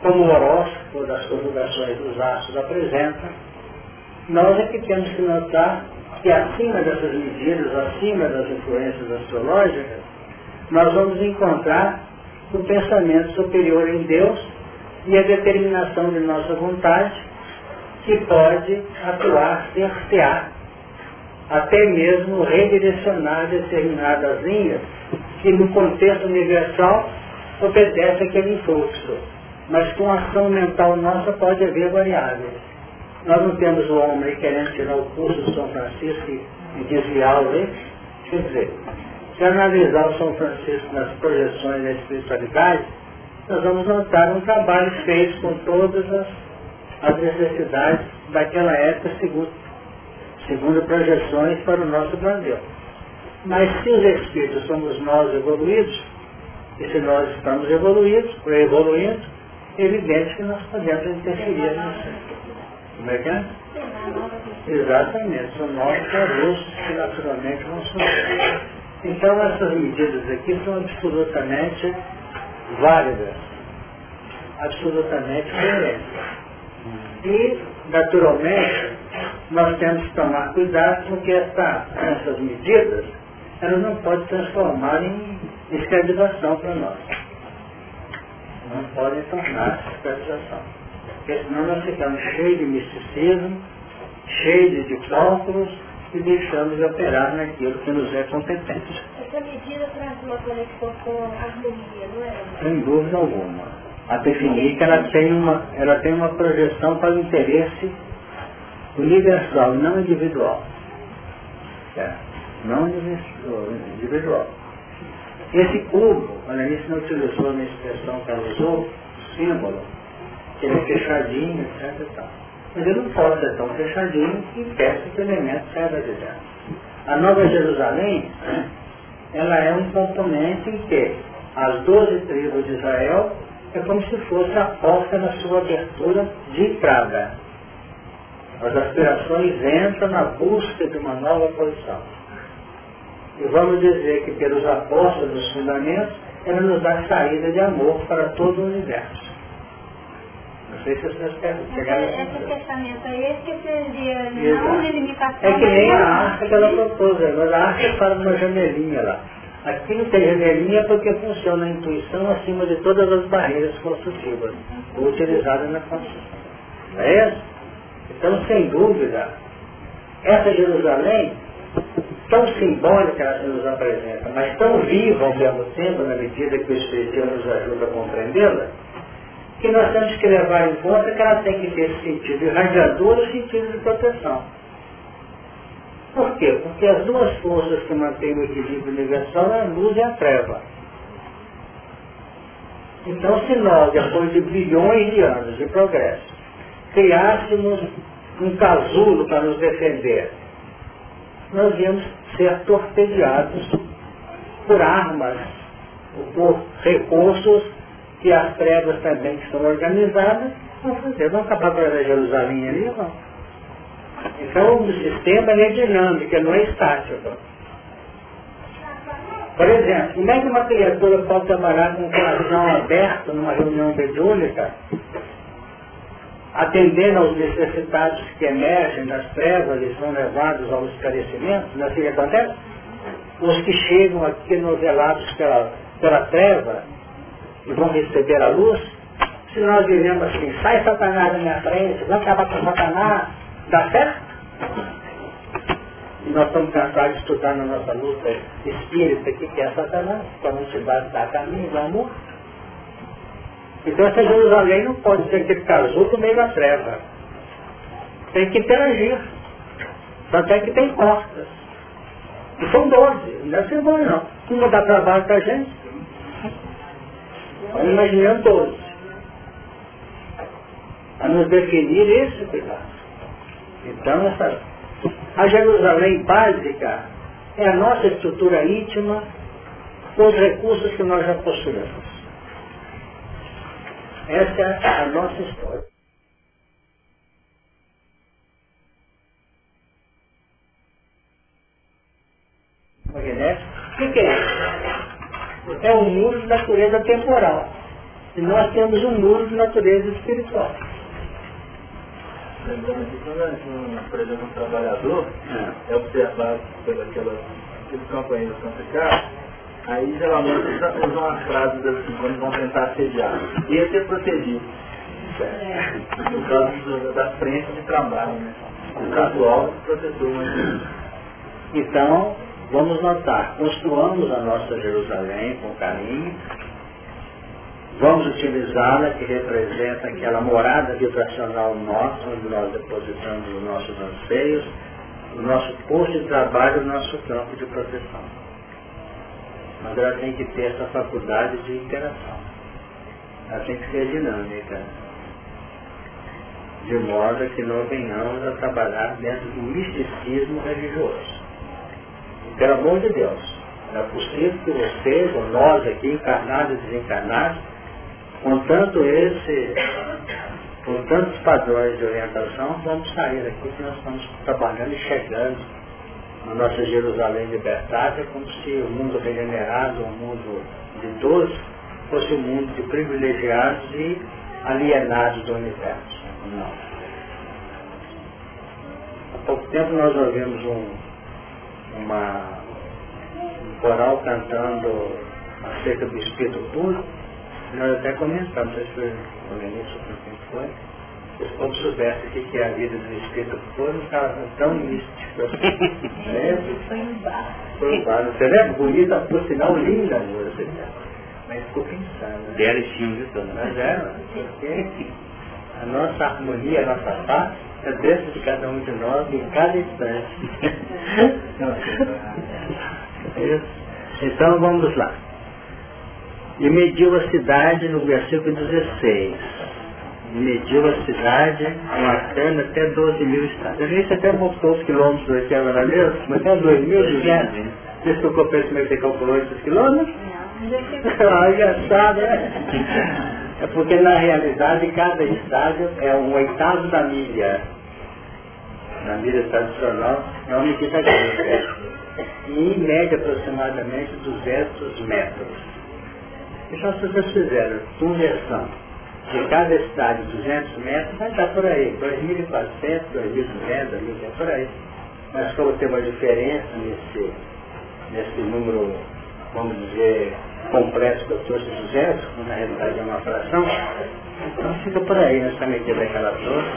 como o horóscopo das conjugações dos astros apresenta. Nós é que temos que notar que acima dessas medidas, acima das influências astrológicas, nós vamos encontrar o pensamento superior em Deus e a determinação de nossa vontade, que pode atuar, cercear, até mesmo redirecionar determinadas linhas que no contexto universal obedece aquele fluxo. Mas com a ação mental nossa pode haver variáveis. Nós não temos o homem querendo tirar o curso do São Francisco e desviá-lo, quer dizer, se analisar o São Francisco nas projeções da espiritualidade, nós vamos notar um trabalho feito com todas as, as necessidades daquela época, segundo, segundo projeções para o nosso Brasil. Mas se os espíritos somos nós evoluídos, e se nós estamos evoluídos, ou evoluindo, é evidente que nós podemos interferir. Como é que é? Exatamente, são novos avulsos que naturalmente vão surgir. Então essas medidas aqui são absolutamente válidas, absolutamente coerentes. E, naturalmente, nós temos que tomar cuidado porque essa, essas medidas elas não podem transformar em escravização para nós. Não podem tornar escravização. Porque senão nós ficamos cheios de misticismo, cheios de cálculos e deixamos de operar naquilo que nos é competente. Essa medida traz uma conexão com a harmonia, não é? Sem dúvida alguma. A definir que ela tem uma, ela tem uma projeção para o interesse universal, não individual. É, não individual. Esse cubo, a Anice não utilizou a minha expressão que ela usou, símbolo, que ele é fechadinho, etc. E tal. Mas ele não pode ser tão fechadinho que impeça que o elemento saia de dentro. A Nova Jerusalém, ela é um componente em que as doze tribos de Israel é como se fosse a porta da sua abertura de entrada. As aspirações entram na busca de uma nova posição. E vamos dizer que pelos apóstolos dos fundamentos, ela nos dá saída de amor para todo o universo. Não sei se vocês chegaram Esse pensamento aí, esse que seria não de limitação. É que nem a arca que ela propôs, agora a arca fala uma janelinha lá. Aqui não tem janelinha porque funciona a intuição acima de todas as barreiras construtivas utilizadas na construção. É isso? Então, sem dúvida, essa Jerusalém, tão simbólica ela se nos apresenta, mas tão viva ao mesmo tempo, na medida que o Espiritismo nos ajuda a compreendê-la, que nós temos que levar em conta que ela tem que ter sentido irradiador e sentido de proteção. Por quê? Porque as duas forças que mantêm o equilíbrio universal é a luz e a treva. Então, se nós, depois de bilhões de anos de progresso, criássemos um casulo para nos defender, nós íamos ser torpedeados por armas, por recursos que as trevas também que são organizadas vão fazer. Vão acabar com a Jerusalém ali, não. Então o sistema é dinâmico, não é estático. Por exemplo, como é que uma criatura pode trabalhar com o coração aberto numa reunião mediúnica, atendendo aos necessitados que emergem das trevas e são levados ao esclarecimento? Não é assim que acontece? Os que chegam aqui novelados pela, pela treva e vão receber a luz, se nós dizemos assim, sai Satanás da minha frente, vamos acabar com Satanás, dá certo? Nós estamos cansados de estudar na nossa luta espírita o que é Satanás, para não se dar caminho do amor. Então essa Jerusalém não pode ser que casou no meio da treva. Tem que interagir. Tanto é que tem portas. E são doze, não deve ser bom não. Não dá trabalho para a gente. Imaginando doze. A nos definir esse cuidado. Então essa a Jerusalém básica é a nossa estrutura íntima com os recursos que nós já possuímos. Essa é a nossa história. O que, é isso? É um muro de natureza temporal. E nós temos um muro de natureza espiritual. Lembrando que quando, um, por exemplo, um trabalhador é, é observado pelos companheiros complicados, aí geralmente usam as frases assim, quando vão tentar assediar. Ia ser protegido. É. No caso da frente de trabalho, né? No caso alto, protetor, mas... Então, vamos notar, construamos a nossa Jerusalém com carinho, Vamos utilizá-la, que representa aquela morada vibracional nossa, onde nós depositamos os nossos anseios, o nosso posto de trabalho, o nosso campo de proteção. Mas ela tem que ter essa faculdade de interação. Ela tem que ser dinâmica. De modo que não venhamos a trabalhar dentro do misticismo religioso. Pelo amor de Deus, é possível que vocês, ou nós aqui, encarnados e desencarnados, com tanto esse, com tantos padrões de orientação, vamos sair aqui que nós estamos trabalhando e chegando na nossa Jerusalém libertada, como se o mundo regenerado, o mundo de todos, fosse um mundo de privilegiados e alienados do universo. Não. Há pouco tempo nós ouvimos um, uma, um coral cantando acerca do Espírito Puro, nós até comentamos, se foi o Lenilson foi, se os povos soubessem o que é a vida do Espírito puro, não estava tão místico. [LAUGHS] né? Foi um bar. Foi um bar. Você lembra? Bonita, por sinal, linda a música. Mas ficou pensando. Dela e toda. Mas é, porque a nossa harmonia, a nossa paz, é dentro de cada um de nós, em cada instante. [LAUGHS] então vamos lá e mediu a cidade no versículo 16. E mediu a cidade com a cana até 12 mil estados. A gente até mostrou os quilômetros aqui agora mesmo, mas até 2.200. Você ficou pensando como é que você calculou esses quilômetros? Não, engraçado, né? É porque na realidade cada estádio é um oitavo da milha. Na milha tradicional é uma medida grande. E em média aproximadamente 200 metros. Então se vocês fizeram conversão de cada estádio 200 metros, vai estar por aí, 2.400, 2.200, 2.500, por aí. Mas como tem uma diferença nesse, nesse número, vamos dizer, complexo que eu trouxe 200, na realidade é uma fração, então fica por aí nessa medida daquela torre,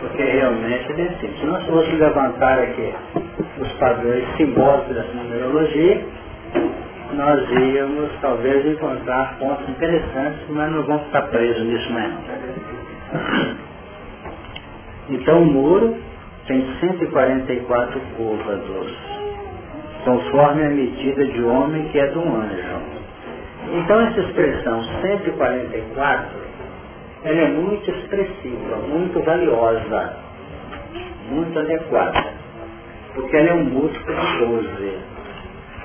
porque realmente é assim. Se nós fôssemos levantar aqui os padrões simbólicos dessa numerologia, nós íamos talvez encontrar pontos interessantes, mas não vamos estar presos nisso mesmo. Então o muro tem 144 curvas, conforme a medida de homem que é de um anjo. Então essa expressão 144, ela é muito expressiva, muito valiosa, muito adequada, porque ela é um múltiplo de 12.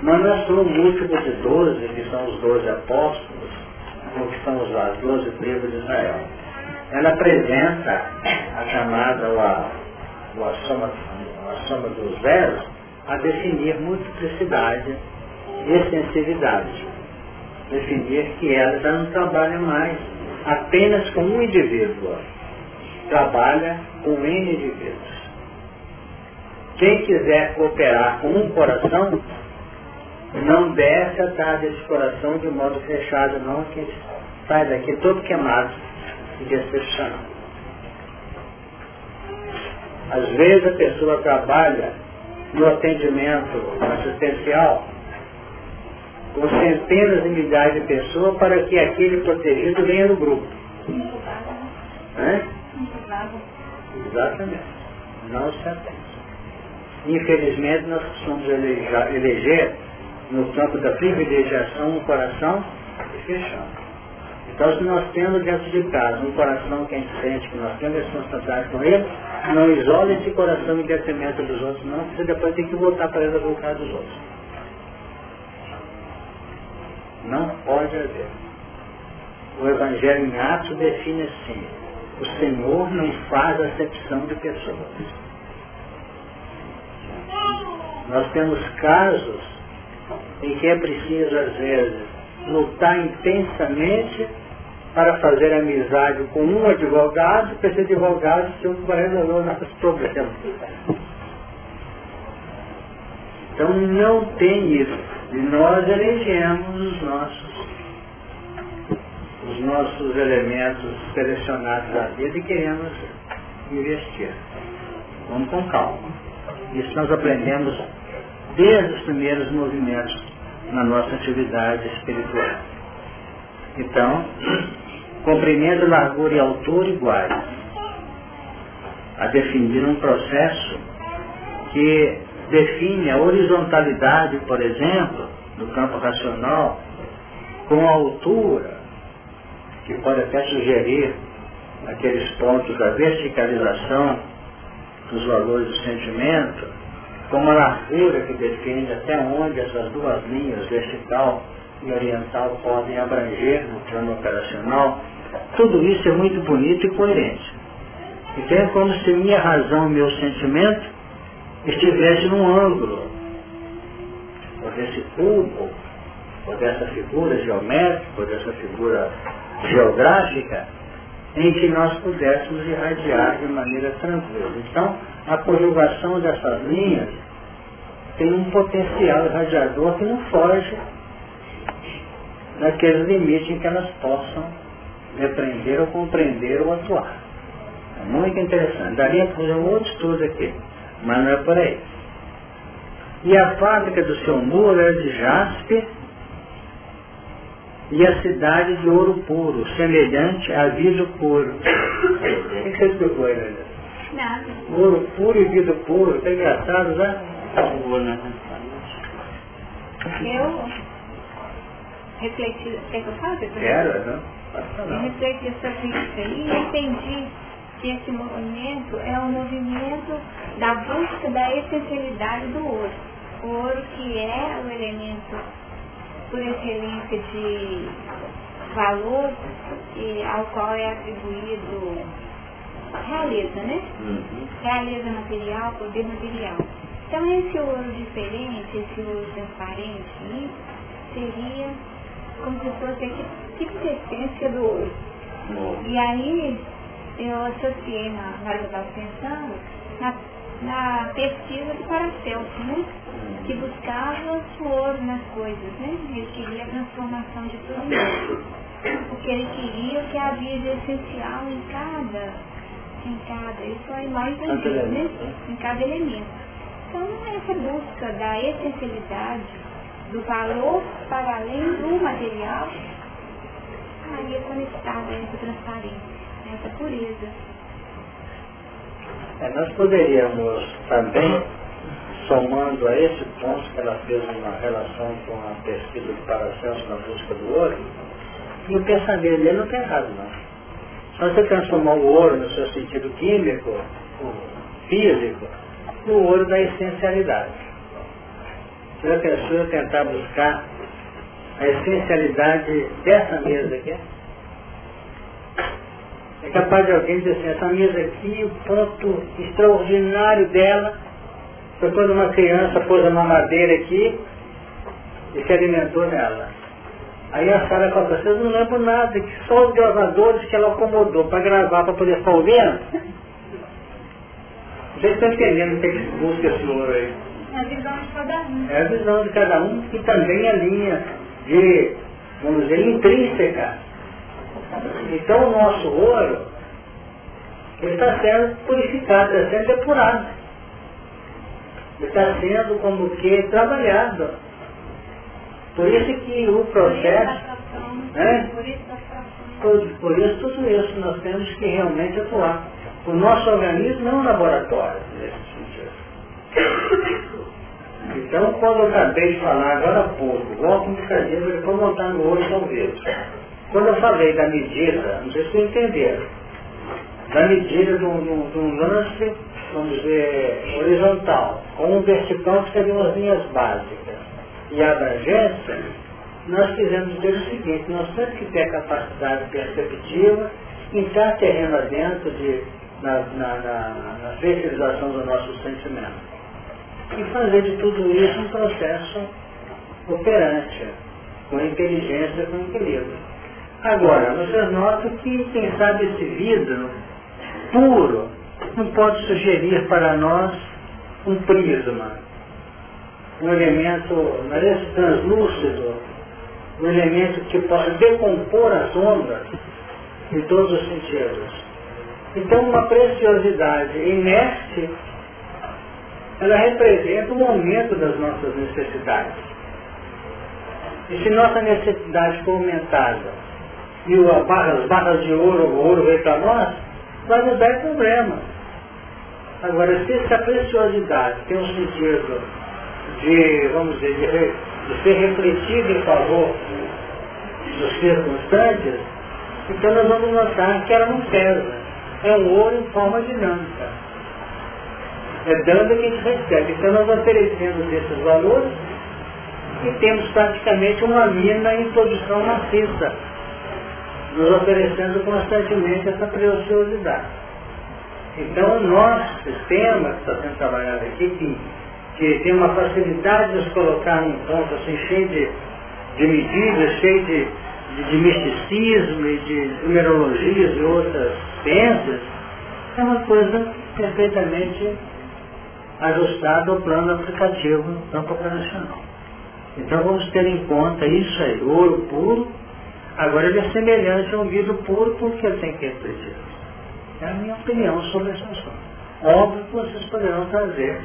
Mas não é só o múltiplo de 12, que são os 12 apóstolos, ou que são as 12 tribos de Israel. Ela apresenta a chamada, ou a ou a soma, a soma dos zeros, a definir multiplicidade e extensividade. Definir que ela já não trabalha mais apenas com um indivíduo, trabalha com N indivíduos. Quem quiser cooperar com um coração, não desce atrás desse coração de modo fechado, não, que sai daqui todo queimado e decepcionado. Às vezes a pessoa trabalha no atendimento assistencial com centenas e milhares de pessoas para que aquele protegido venha no grupo. É? Exatamente. Não se atende. Infelizmente nós precisamos eleger no campo da privilegiação um coração fechado. Então, se nós temos dentro de casa um coração que gente sente que nós temos responsabilidade com ele, não isole esse coração em detrimento dos outros, não, porque depois tem que voltar para ele voltar dos outros. Não pode haver. O Evangelho em Atos define assim, o Senhor não faz acepção de pessoas. Nós temos casos em que é preciso, às vezes, lutar intensamente para fazer amizade com um advogado, para esse advogado ser um para resolver os nossos problemas. Então não tem isso. E nós elegemos os nossos, os nossos elementos selecionados da vida e queremos investir. Vamos com calma. Isso nós aprendemos desde os primeiros movimentos na nossa atividade espiritual. Então, [CLEARS THROAT] comprimento, largura e altura iguais, a definir um processo que define a horizontalidade, por exemplo, do campo racional, com a altura, que pode até sugerir aqueles pontos da verticalização dos valores do sentimento, com uma largura que define até onde essas duas linhas, vertical e oriental, podem abranger no plano operacional, tudo isso é muito bonito e coerente. Então é como se minha razão, meu sentimento, estivesse num ângulo, ou desse cubo, ou dessa figura geométrica, ou dessa figura geográfica, em que nós pudéssemos irradiar de maneira tranquila. Então, a conjugação dessas linhas tem um potencial irradiador que não foge daqueles limites em que elas possam repreender ou compreender ou atuar. É muito interessante. Daria para fazer um outro estudo aqui, mas não é por aí. E a fábrica do seu muro era de jaspe e a cidade de ouro puro, semelhante a vidro puro. [COUGHS] O que você explicou? Nada. Ouro puro e vidro puro, tá engraçado, né? Eu refleti, quer que eu faça? Quero, não? Eu refleti sobre isso aí e entendi que esse movimento é um movimento da busca da essencialidade do ouro. O ouro que é o elemento por excelência de valor e ao qual é atribuído realeza, né? Uhum. Realeza material, poder material. Então esse ouro diferente, esse ouro transparente, aí, seria como se fosse a quintessência do ouro. E aí eu associei na, na hora que eu estava pensando na, na pesquisa do Paracelso, né? Que buscava o ouro nas coisas, né? Ele queria a transformação de tudo isso. Porque ele queria o que havia de essencial em cada, em cada, isso foi mais antigo, né? Em cada elemento. Então, essa busca da essencialidade, do valor para além do material, estaria conectada a essa transparência, a essa pureza. É, nós poderíamos também, somando a esse ponto que ela fez uma relação com a pesquisa do Paracelso na busca do ouro, e o pensamento dele não está errado não. Se você transformar o ouro no seu sentido químico, físico, no ouro da essencialidade. Se a pessoa tentar buscar a essencialidade dessa mesa aqui, É capaz de alguém dizer assim, essa mesa aqui, o ponto extraordinário dela foi quando uma criança pôs uma madeira aqui e se alimentou nela. Aí a Sara fala, vocês não lembram nada, que só os gravadores que ela acomodou para gravar, para poder ficar ouvindo. Vocês estão entendendo o que, é que busca esse ouro aí? É a visão de cada um. É a visão de cada um e também a linha de, vamos dizer, intrínseca. Então o nosso ouro está sendo purificado, está sendo depurado. Está sendo como que trabalhado. Por isso que o processo. Né? Por, por isso tudo isso nós temos que realmente atuar. O nosso organismo é um laboratório nesse sentido. Então, quando eu acabei de falar agora há pouco, volto um bocadinho para depois montar no olho. Quando eu falei da medida, não sei se vocês entenderam, da medida de um lance, vamos dizer, horizontal, com um vertical que seriam as linhas básicas, e a abrangência, nós fizemos dizer o seguinte, nós temos que ter a capacidade perceptiva, entrar terreno adentro de, na, na, na, na fertilização do nosso sentimento e fazer de tudo isso um processo operante, com inteligência, com equilíbrio. Agora, vocês notam que, quem sabe, esse vidro puro não pode sugerir para nós um prisma, um elemento, não é esse translúcido, um elemento que pode decompor as ondas em todos os sentidos. Então, uma preciosidade inerte ela representa um aumento das nossas necessidades. E se nossa necessidade for aumentada e as barras de ouro, o ouro veio para nós, vai nos dar problema. Agora, se essa preciosidade tem um sentido de, vamos dizer, de, ser refletida em favor dos circunstantes, então nós vamos notar que ela não pesa. É um ouro em forma dinâmica. É dando que a gente recebe. Então nós oferecemos esses valores e temos praticamente uma mina em produção maciça, nos oferecendo constantemente essa preciosidade. Então o nosso sistema que está sendo trabalhado aqui, que, que tem uma facilidade de nos colocar num ponto assim cheio de, de medidas, cheio de, de, de misticismo e de numerologias e outras ciências, é uma coisa perfeitamente ajustado ao plano aplicativo no campo operacional. Então vamos ter em conta isso aí, ouro puro, agora ele é semelhante a um vidro puro porque ele tem que refletir. É a minha opinião sobre esse assunto. Óbvio que vocês poderão trazer.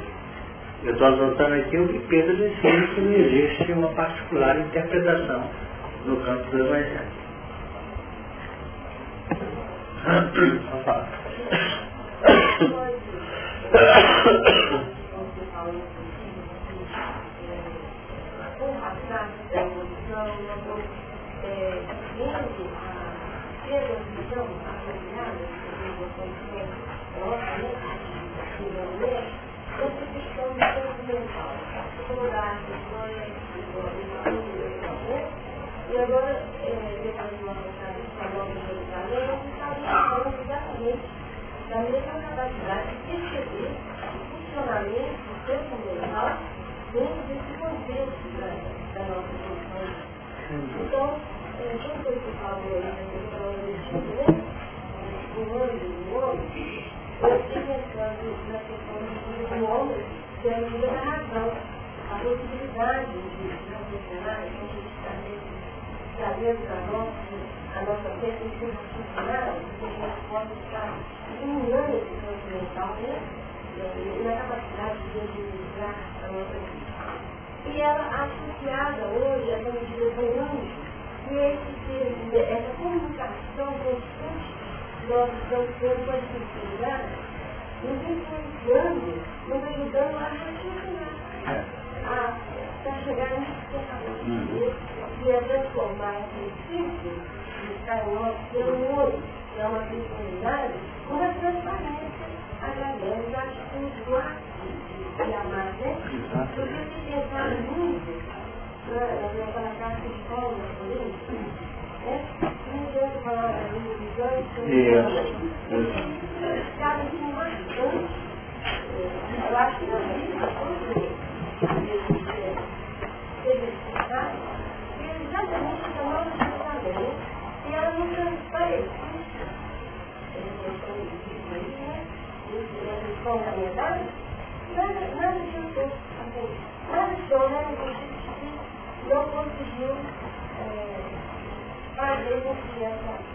Eu estou anotando aqui o que Pedro define que não existe uma particular interpretação no campo do Evangelho. E agora, depois de uma passagem para Nova Jerusalém, eu falando exatamente da mesma capacidade de perceber o funcionamento do mental dentro desse contexto da, nossa função. Então, quando você falou aí da questão do né? do olho do homem, eu que é a razão, a possibilidade de raciocinar, de a trazendo para nós a nossa perspectiva funcional, que a gente possa estar estimulando esse campo mental né? e na capacidade de administrar a nossa vida. E ela associada hoje a essa medida que é esse, essa comunicação constante que nós estamos tendo com a espiritualidade, nos influenciando, nos ajudando a raciocinar, a, a chegar nesse pensamento que é transformar esse princípio de estar ouro, que é uma sensibilidade, uma transparência através da atitude do ato de amar, né? Porque se pensar muito, naquela carta de Paulo, por Né? Não adianta falar a língua dos olhos, Isso. Cada assim marcante. Eu acho que na vida, quando teve esse estado, ele exatamente tomava esse tratamento e ela não transparecia. Fundamentais, nada, nada adiantou. Assim, nada show, nada que não conseguiu fazer com que essa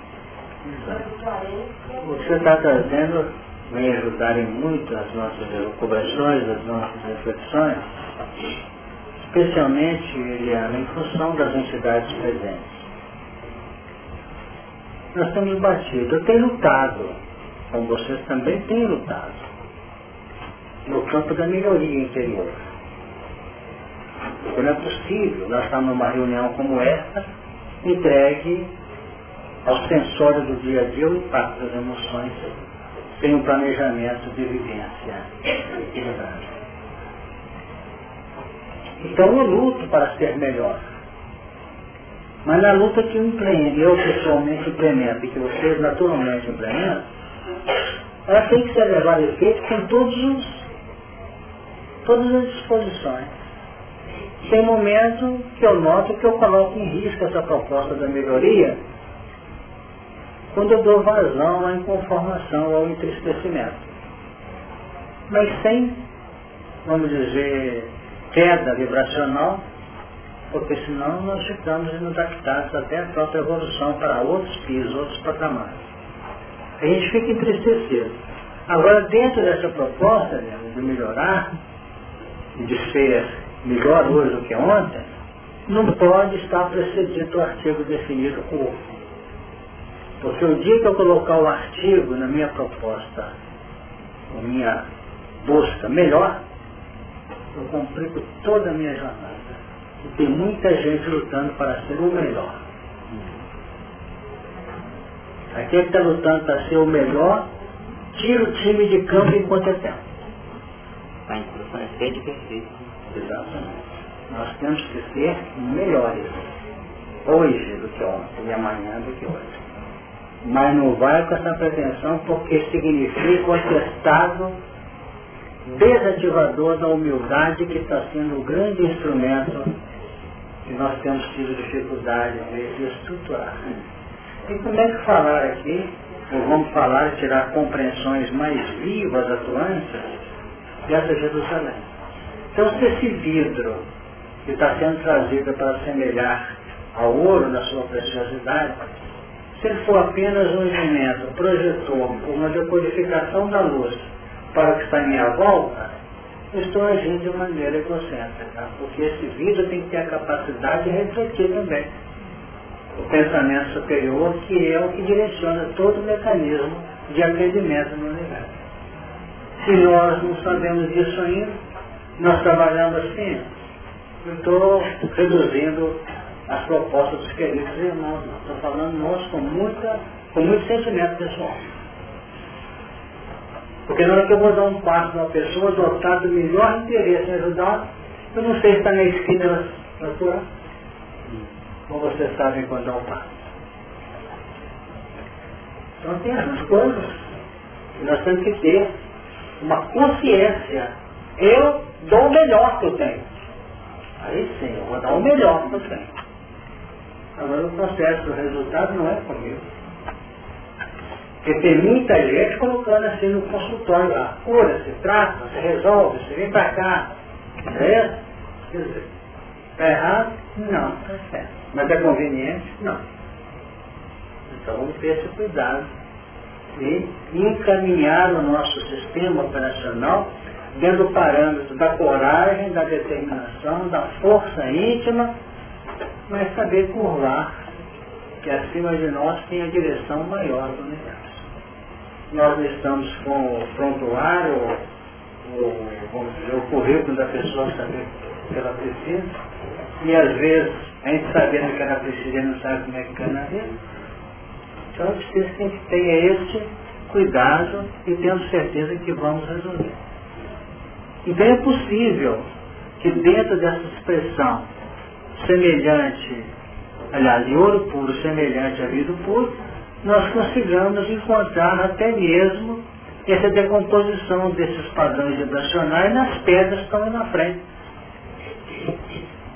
Você está trazendo, vem ajudar em muito as nossas elucubrações, as nossas reflexões, especialmente, Eliana, em função das entidades presentes. Nós temos batido, eu tenho lutado, como vocês também têm lutado, no campo da melhoria interior. Não é possível nós estarmos numa reunião como esta, entregue aos sensores do dia a dia o impacto das emoções, sem um planejamento de vivência. Então eu luto para ser melhor. Mas na luta que eu empreendo, eu pessoalmente implemento e que vocês naturalmente implementam, ela tem que ser levada a efeito com todos os, todas as disposições. Tem momento que eu noto que eu coloco em risco essa proposta da melhoria, quando eu dou vazão à inconformação, ao entristecimento. Mas sem, vamos dizer, queda vibracional, porque senão nós ficamos inadaptados até a própria evolução para outros pisos, outros patamares. A gente fica entristecido. Agora, dentro dessa proposta de melhorar, de ser melhor hoje do que ontem, não pode estar precedido o artigo definido corpo. Porque o dia que eu colocar o artigo na minha proposta, na minha busca melhor, eu complico toda a minha jornada. E tem muita gente lutando para ser o melhor. Aquele que está lutando para ser o melhor, tira o time de campo enquanto é tempo. A instrução é ser de perfeito. Exatamente. Nós temos que ser melhores hoje do que ontem e amanhã do que hoje. Mas não vai com essa pretensão porque significa o atestado desativador da humildade que está sendo o grande instrumento que nós temos tido dificuldade de estruturar. E como é que falar aqui, ou vamos falar, tirar compreensões mais vivas, atuantes, dessa Jerusalém. Então, se esse vidro que está sendo trazido para assemelhar ao ouro na sua preciosidade, se for apenas um instrumento, projetor, uma decodificação da luz para o que está em minha volta, estou agindo de maneira egocêntrica, porque esse vidro tem que ter a capacidade de refletir também o pensamento superior, que é o que direciona todo o mecanismo de acolhimento no universo. Se nós não sabemos disso ainda, nós trabalhamos assim, estou reduzindo as propostas dos queridos irmãos. Estou falando nós com, muita, com muito sentimento pessoal. Porque na hora que eu vou dar um passo para uma pessoa dotado do melhor interesse em ajudar, eu não sei se está na esquina natural. Como vocês sabem quando dá um passo. Então tem essas coisas. que Nós temos que ter uma consciência. Eu dou o melhor que eu tenho. Aí sim, eu vou dar o melhor que eu tenho. Agora o processo, o resultado não é comigo. Porque tem muita gente colocando assim no consultório lá, cura, se trata, se resolve, se vem para cá. É? Quer dizer, está errado? Não, certo. Mas é conveniente? Não. Então vamos ter esse cuidado e encaminhar o nosso sistema operacional dentro do parâmetro da coragem, da determinação, da força íntima, mas saber curvar que acima de nós tem a direção maior do universo. Nós estamos com o prontuário, o, vamos dizer, o currículo da pessoa saber o que ela precisa, e às vezes a gente sabendo que ela precisa não sabe como é que cai na vida. Então é preciso que a gente tenha esse cuidado e tendo certeza que vamos resolver. Então é possível que dentro dessa expressão semelhante aliás, de ouro puro semelhante a vidro puro, nós consigamos encontrar até mesmo essa decomposição desses padrões vibracionais nas pedras que estão na frente.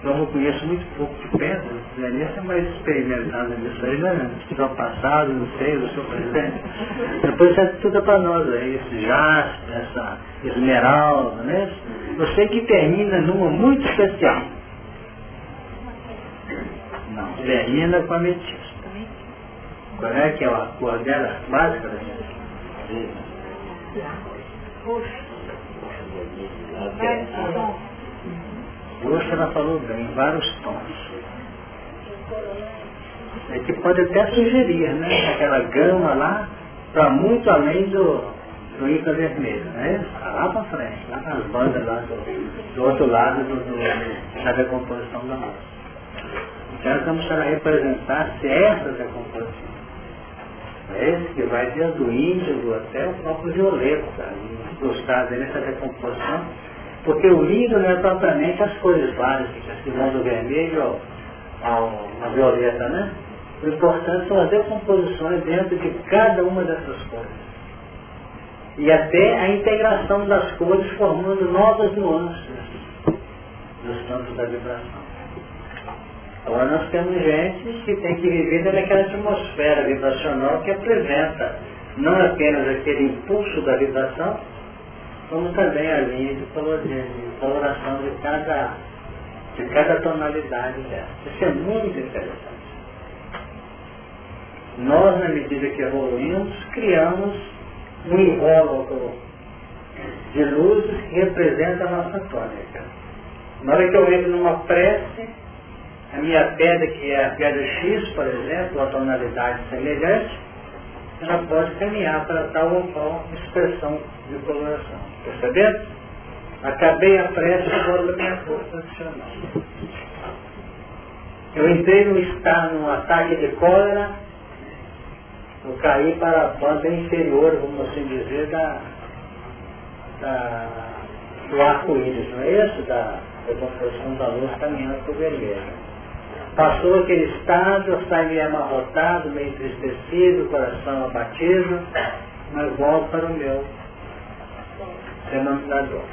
Eu não conheço muito pouco de pedra, o Denise é mais experimentado nisso aí, né? Estudou passado, não sei, o seu presidente. Depois você estuda para nós aí, esse jaspe, essa esmeralda, né? Eu sei que termina numa muito especial. Não, termina com a ametista. Qual é que é a cor dela básica da gente? Roxo ela falou bem, vários tons. É que pode até sugerir, né? Aquela gama lá, para muito além do, do Inca Vermelho, né? Lá para frente, lá nas bandas lá do, do outro lado do, do, da decomposição da nossa. Então estamos para representar essa decomposição. É esse que vai desde o índigo até o próprio violeta, gostar dessa decomposição porque o lindo não é propriamente as cores básicas, que vão do vermelho ao, ao violeta, né? O importante são as decomposições dentro de cada uma dessas cores. E até a integração das cores formando novas nuances dos campos da vibração. Agora nós temos gente que tem que viver dentro daquela atmosfera vibracional que apresenta não apenas aquele impulso da vibração, como também a linha de, coloração de cada, de cada tonalidade dela. Isso é muito interessante. Nós, na medida que evoluímos, criamos um invólucro de luzes que representa a nossa tônica. Na hora que eu entro numa prece, a minha pedra, que é a pedra X, por exemplo, a tonalidade semelhante, ela pode caminhar para tal ou qual expressão de coloração. Percebendo? Acabei a prece fora da minha força adicional. Eu entrei no estado, num ataque de cólera, eu caí para a banda inferior, vamos assim dizer, da, da do arco-íris, não é isso? Da, da composição da luz caminhando para o vermelho. Passou aquele estado, saí meio amarrotado, meio entristecido, coração abatido, mas volto para o meu denominador.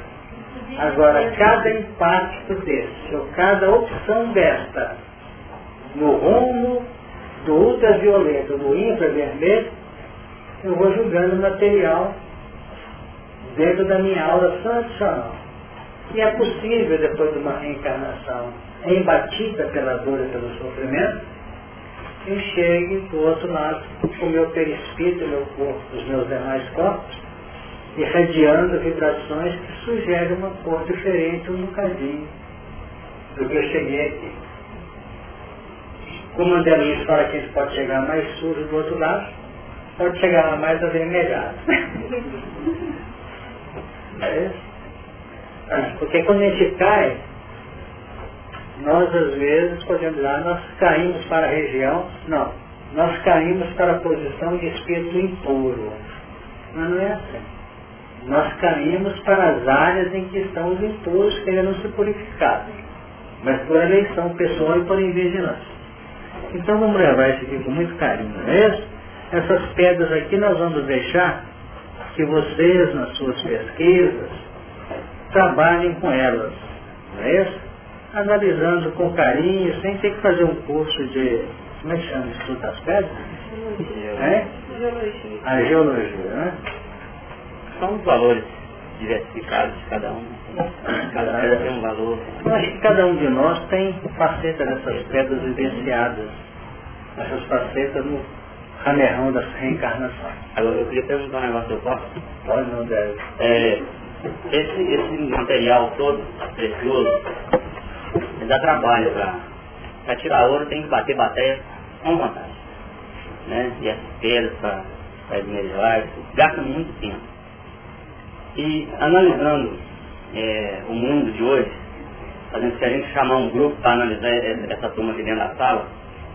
Agora, cada impacto desse, ou cada opção desta, no rumo do ultravioleta, do infravermelho, eu vou julgando o material dentro da minha aula tradicional. E é possível, depois de uma reencarnação embatida pela dor e pelo sofrimento, eu chegue do outro lado o meu perispírito, meu corpo, os meus demais corpos, irradiando vibrações que sugerem uma cor diferente um bocadinho do que eu cheguei aqui. Como André fala que a gente pode chegar mais sujo do outro lado, pode chegar mais avermelhado. [LAUGHS] é isso? Porque quando a gente cai, nós às vezes podemos lá, nós caímos para a região, não, nós caímos para a posição de espírito impuro. Mas não é assim. Nós caímos para as áreas em que estão os impuros que ainda não se purificaram, mas por eleição pessoal e por invigilância. Então vamos levar isso aqui com muito carinho, não é isso? Essas pedras aqui nós vamos deixar que vocês, nas suas pesquisas, trabalhem com elas, não é isso? analisando com carinho, sem ter que fazer um curso de, como é que chama, estudo das pedras? É? Geologia. A geologia, né? São os valores diversificados de cada um. Cada pedra tem um valor. Eu acho que cada um de nós tem faceta dessas pedras vivenciadas. Essas facetas no ramerrão das reencarnações. Agora eu queria perguntar um negócio, eu posso? Pode, não deve. É, esse, esse material todo, precioso, dá trabalho para tirar ouro, tem que bater bateria com vontade. Né? E as pedras para esmerilhar, gasta muito tempo. E analisando é, o mundo de hoje, fazendo se a gente chamar um grupo para analisar essa turma aqui dentro da sala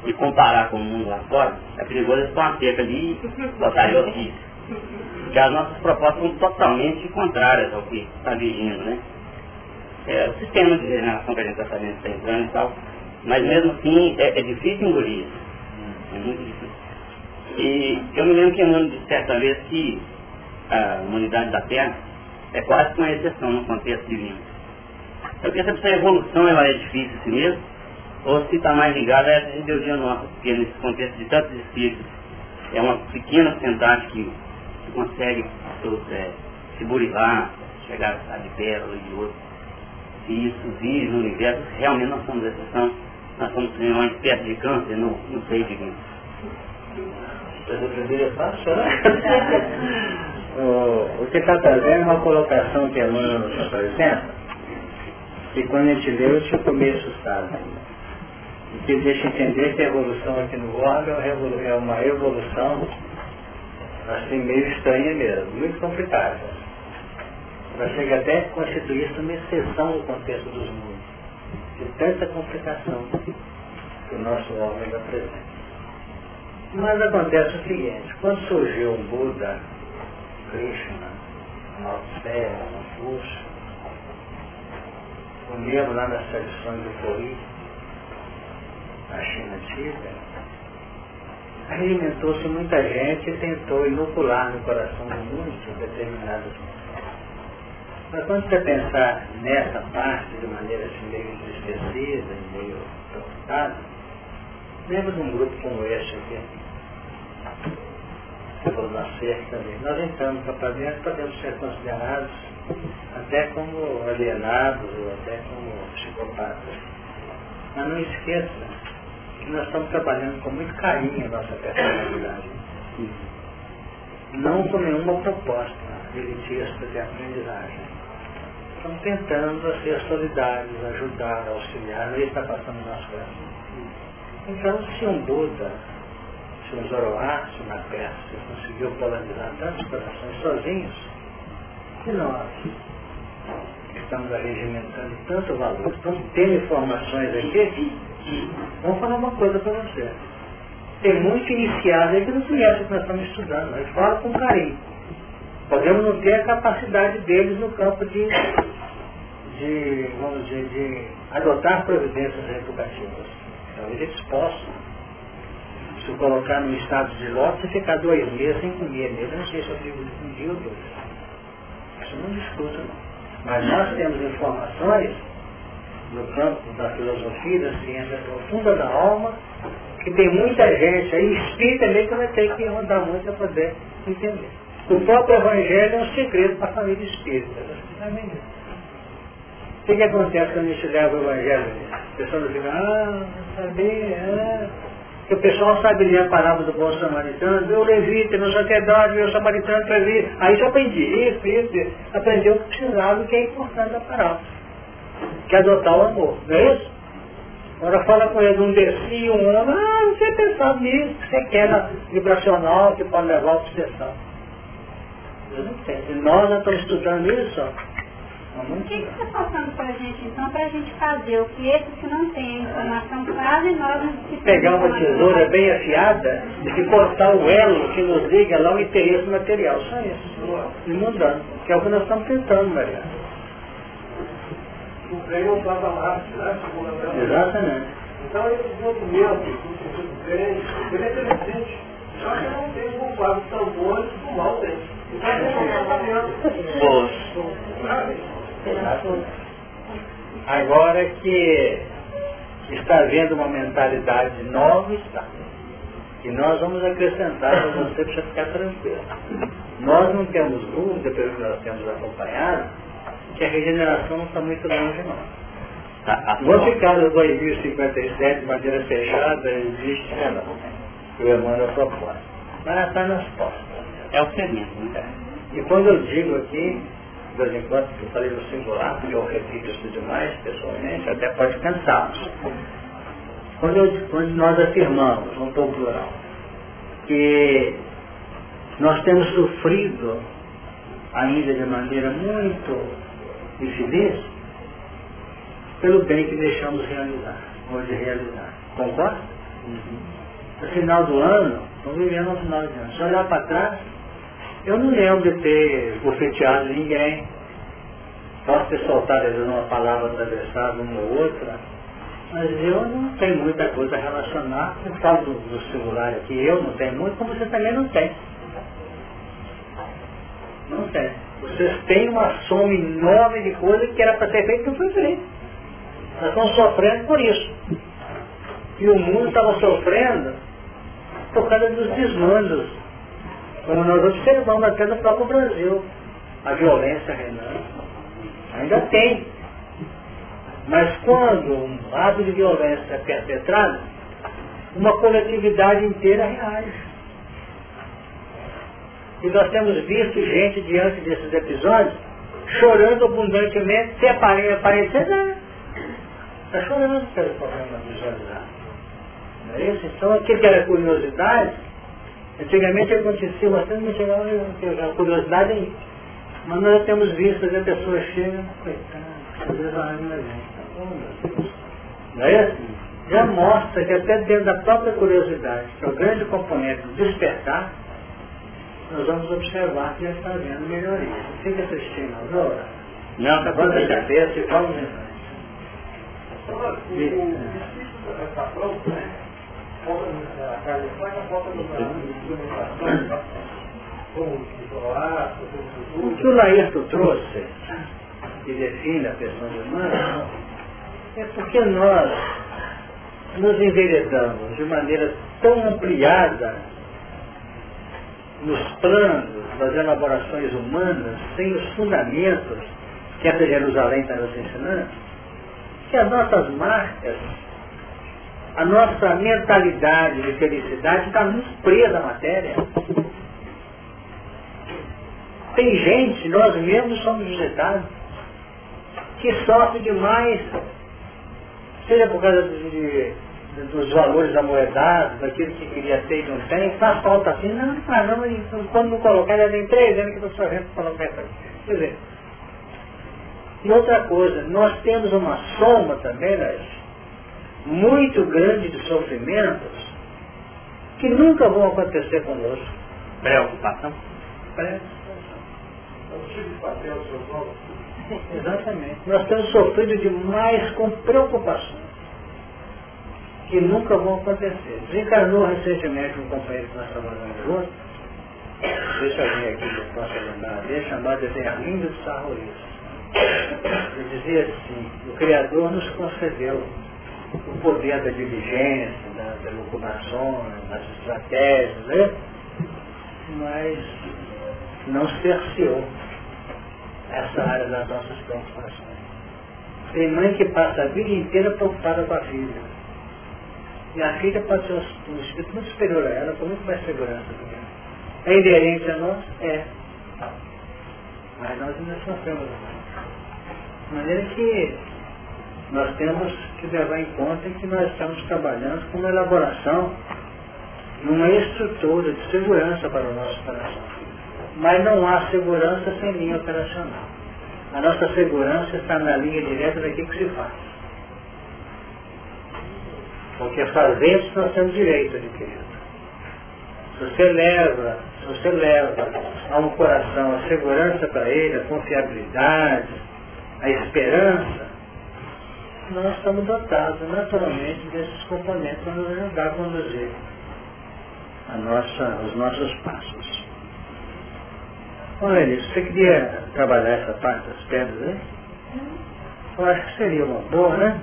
e comparar com o mundo lá fora, é perigoso eles uma cerca ali [LAUGHS] e botarem aqui. Porque as nossas propostas são totalmente contrárias ao que está vigindo, né? é, o sistema de regeneração que a gente está fazendo, está entrando e tal. Mas mesmo assim é, é difícil engolir isso. É muito difícil. E eu me lembro que ano de certa vez que a humanidade da Terra é quase uma exceção no contexto divino. Eu queria saber se a evolução ela é difícil assim mesmo, ou se está mais ligada a essa ideologia nossa, porque nesse contexto de tantos espíritos, é uma pequena porcentagem que consegue é, se burilar, chegar a de pérola e de outro. Se isso vive no universo, realmente nós somos exceção, nós somos uma espécie de câncer no, no seio divino. O é que está trazendo é uma colocação que a Emmanuel nos apresenta, e quando a gente leu, eu tinha meio assustado ainda. Que deixa entender que a evolução aqui no órgão é uma evolução assim meio estranha mesmo, muito complicada. Ela chega até a constituir-se uma exceção no contexto dos mundos, de tanta complicação que o nosso órgão apresenta. Mas acontece o seguinte, quando surgiu um Buda, Krishna, Tse, Confucio, o mesmo lá nas tradições do Kori, na China antiga, alimentou-se muita gente e tentou inocular no coração do mundo determinadas Mas quando você pensar nessa parte de maneira assim meio entristecida, meio preocupada, lembra de um grupo como este aqui, por nascer também. Nós entramos para dentro, podemos ser considerados até como alienados ou até como psicopatas. Mas não esqueça que nós estamos trabalhando com muito carinho a nossa personalidade. Não com nenhuma proposta elitista de aprendizagem. Estamos tentando ser solidários, ajudar, auxiliar, isso está passando no nosso coração. Então, se um Buda se um Zoroastro na Pérsia conseguiu polarizar tantos corações sozinhos, que nós estamos arregimentando tanto valor, estamos tendo informações aqui, vamos falar uma coisa para você. Tem muito iniciado aí que não conhece o que nós estamos estudando, mas fala com carinho. Podemos não ter a capacidade deles no campo de, de vamos dizer, de adotar providências educativas. Talvez eles possam se colocar no estado de lote e ficar dois meses sem comer mesmo. Não sei se eu fico um dia ou dois. Isso não discuto não. Mas nós temos informações no campo da filosofia, da ciência profunda da alma, que tem muita gente aí, espírita também que vai ter que rodar muito para poder entender. O próprio Evangelho é um segredo para a família espírita. O que, que acontece quando a gente leva o Evangelho? A pessoa não fica, ah, não sabia, ah, que o pessoal sabe ler a palavra do bom samaritano, meu levita, meu sacerdote, meu samaritano, levita. Aí já aprendi isso, isso, isso. Aprendeu o que precisava, o que é importante da palavra. Que adotar o amor, não é isso? Agora fala com ele um desci, um homem, ah, você pensado nisso, que você quer na vibracional, que pode levar a obsessão. Eu não sei. E nós já estamos estudando isso, ó. O que está passando para a gente, então, para a gente fazer o que esses que não têm informação fazem, nós que Pegar uma tesoura bem afiada e cortar o elo que nos liga lá o interesse material. Só isso. E mudando. Que é o que nós estamos tentando, Maria. O trem não estava lá, né? Exatamente. Então esse documento, o trem, ele é interessante. Só que não tem um quadro tão do mal tem. Então Boa. Agora que está havendo uma mentalidade nova, está. E nós vamos acrescentar para você para ficar tranquilo. Nós não temos dúvida, pelo que nós temos acompanhado, que a regeneração não está muito longe não. Tá, Vou ficar no 2057 de maneira fechada, existe não. O Emmanuel propõe. Mas está nas portas. É o segmento, né? E quando eu digo aqui, de vez em quando, que eu falei no singular, porque eu repito isso demais pessoalmente, até pode cansá-los. Quando, eu, quando nós afirmamos, não estou plural, que nós temos sofrido ainda de maneira muito infeliz pelo bem que deixamos realizar, ou de realizar. Concorda? Uhum. No final do ano, estamos vivendo no final do ano. Se olhar para trás, eu não lembro de ter bofeteado ninguém. Posso ter soltado uma palavra atravessada uma ou outra, Mas eu não tenho muita coisa a relacionar. Eu falo do, do celular aqui, eu não tenho muito, como você também não tem. Não. Vocês têm uma soma enorme de coisas que era para ser feito e não foi feito. Nós estamos sofrendo por isso. E o mundo estava sofrendo por causa dos desmandos. Como nós observamos até no próprio Brasil. A violência reinando. Ainda tem. Mas quando um ato de violência é perpetrado, uma coletividade inteira reage. E nós temos visto gente diante desses episódios chorando abundantemente, se aparecer. Está chorando pelo problema visualizado. Não é isso? Então aquilo que era curiosidade, antigamente acontecia bastante, não chegava a curiosidade aí. Mas nós temos visto que a pessoa chega, coitada, às vezes ela não é gente. Não é isso? Já mostra que até dentro da própria curiosidade, que é o grande componente do despertar, nós vamos observar que já está havendo melhoria. Não fica assistindo agora. Não, está Levanta a cabeça e vamos o que o Laerto trouxe, que define a pessoa humana, é porque nós nos enveredamos de maneira tão ampliada nos planos das elaborações humanas, sem os fundamentos que essa Jerusalém está nos ensinando, que as nossas marcas, a nossa mentalidade de felicidade está muito presa à matéria. Tem gente, nós mesmos somos visitados, que sofre demais, seja por causa de, dos valores amoedados, daquilo que queria ter e não tem, faz falta assim, não, não, não, quando não colocar, já tem três anos que estou sofrendo para colocar aqui. Quer dizer, e outra coisa, nós temos uma soma também, né, muito grande de sofrimentos que nunca vão acontecer conosco. Preocupação? Preocupação. Exatamente. Nós temos sofrido demais com preocupações que nunca vão acontecer. Desencarnou recentemente um companheiro que nós trabalhamos juntos, deixa eu vir aqui, eu posso lembrar dele, chamado Eterlindo de Sarroís. Ele dizia assim, o Criador nos concedeu o poder da diligência, das elucubrações, das estratégias, né? mas não cerceou essa área das nossas preocupações. Tem mãe que passa a vida inteira preocupada com a filha. E a filha pode ser um espírito muito superior a ela, com muito mais segurança do que ela. É inerente a nós? É. Mas nós ainda sofremos. De maneira que nós temos que levar em conta que nós estamos trabalhando com uma elaboração uma estrutura de segurança para o nosso coração. Mas não há segurança sem linha operacional. A nossa segurança está na linha direta daquilo que se faz. Porque fazemos nós temos direito adquirido. Se você leva, se você leva a um coração a segurança para ele, a confiabilidade, a esperança, nós estamos dotados naturalmente desses componentes para nos ajudar a conduzir a nossa, os nossos passos. Olha, você queria trabalhar essa parte das pedras aí? Eu acho que seria uma boa, né?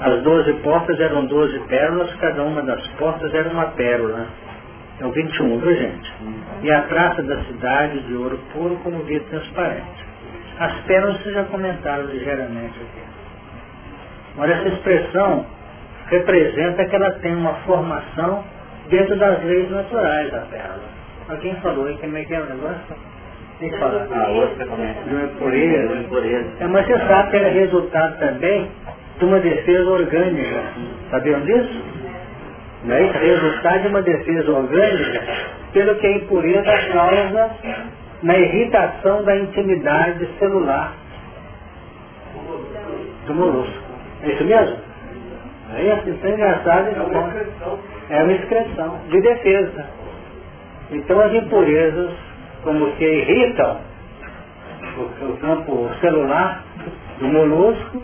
As doze portas eram doze pérolas, cada uma das portas era uma pérola. É o 21, viu gente? E a praça da cidade de ouro puro como vidro transparente. As pérolas vocês já comentaram ligeiramente aqui. Agora essa expressão representa que ela tem uma formação dentro das leis naturais da pérola. Alguém falou aí como é que é o negócio? Tem que falar. Ah, outra também. De uma impureza. impureza. É, mas você sabe que ela é resultado também de uma defesa orgânica. Sabiam disso? Não é isso? Resultado de uma defesa orgânica pelo que a impureza causa na irritação da intimidade celular do molusco. É isso mesmo? É isso? Isso é engraçado. Então, é uma excreção de defesa. Então as impurezas, como que irritam o, o campo celular do molusco,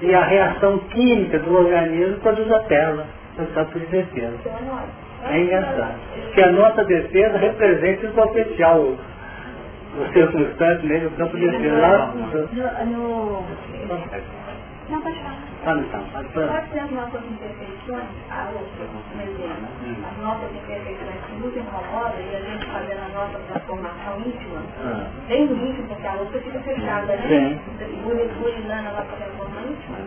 e a reação química do organismo produz a tela no campo de defesa. É engraçado. Que a nossa defesa representa em potencial o circunstante nele, o campo de defesa. Lá, no, não, pode falar. Ah, então. Pode ser as nossas imperfeições, a outra, um exemplo, as nossas imperfeições que nos incomodam e a gente fazendo a nossa transformação íntima, Ah. bem no íntimo, porque a outra fica fechada, né? Sim. Burilando a nossa transformação íntima.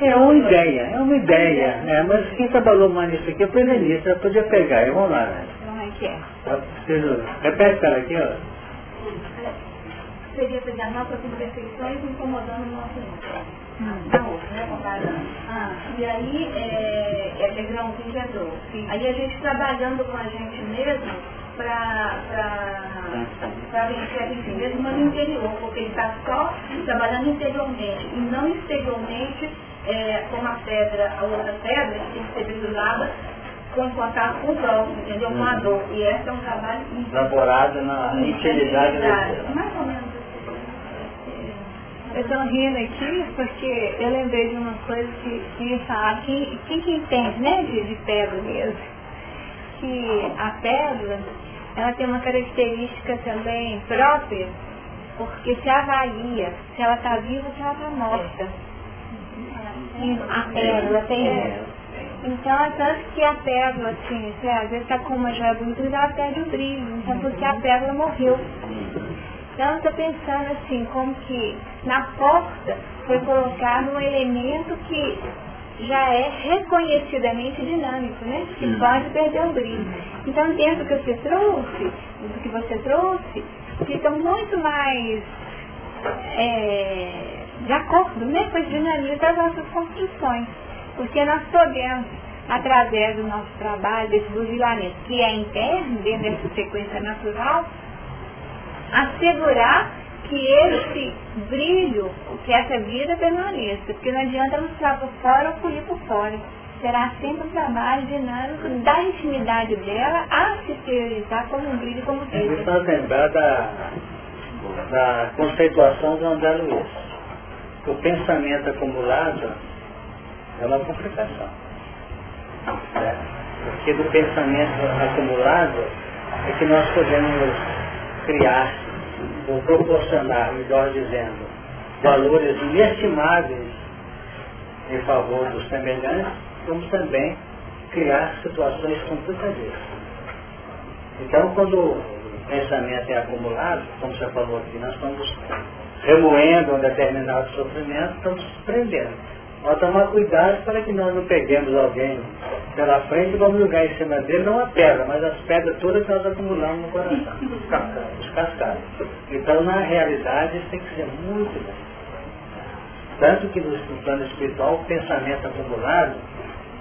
É uma ideia, é uma ideia. É, mas quem trabalhou mais nisso aqui é o prevenista, podia pegar. E vamos lá. Né? Como é que é? Tá, Repete para aqui, ó. Seria pegar as nossas imperfeições incomodando o nosso outra, né? Comparando. Ah, e aí, é, é, é grãozinho de. Aí a gente trabalhando com a gente mesmo para para vencer a gente mesmo, mas no interior, porque ele está só trabalhando interiormente e não exteriormente, é, como a pedra, a outra pedra, que tem que ser brilhada com contato com o próximo, entendeu? Com a dor. E esse é um trabalho Elaborado na intimidade do Mais ou menos assim. Eu estou rindo aqui porque eu lembrei de uma coisa que queria falar, que, quem que entende, né, de, de pedra mesmo, que a pedra, ela tem uma característica também própria, porque se avalia se ela está viva ou se ela está morta. A pérola tem isso. Então, é tanto que a pérola, assim, você, às vezes está com uma joia bonita, mas ela perde o brilho, então porque a pérola morreu. Então, estou pensando assim, como que na porta foi colocado um elemento que já é reconhecidamente dinâmico, né? Que Hum. pode perder o brilho. Então, dentro do que você trouxe, do que você trouxe, fica muito mais é, de acordo né, com as dinamias das nossas construções. Porque nós podemos, através do nosso trabalho, desse buzilamento, que é interno, dentro dessa sequência natural, assegurar que esse brilho, que essa vida permaneça. Porque não adianta mostrar por fora ou polir por fora. Será sempre um trabalho dinâmico da intimidade dela a se exteriorizar como um brilho, como É vida. importante lembrar da, da conceituação do André Luiz. O pensamento acumulado é uma complicação. né? Porque do pensamento acumulado é que nós podemos criar ou proporcionar, melhor dizendo, valores inestimáveis em favor dos semelhantes, como também criar situações complicadíssimas. Então, quando o pensamento é acumulado, como você falou aqui, nós estamos remoendo um determinado sofrimento, estamos prendendo. Nós tomar cuidado para que nós não peguemos alguém pela frente e vamos jogar em cima dele, não a pedra, mas as pedras todas que nós acumulamos no coração, os cascados. Os cascados. Então, na realidade, isso tem que ser muito bem. Tanto que no no plano espiritual, o pensamento acumulado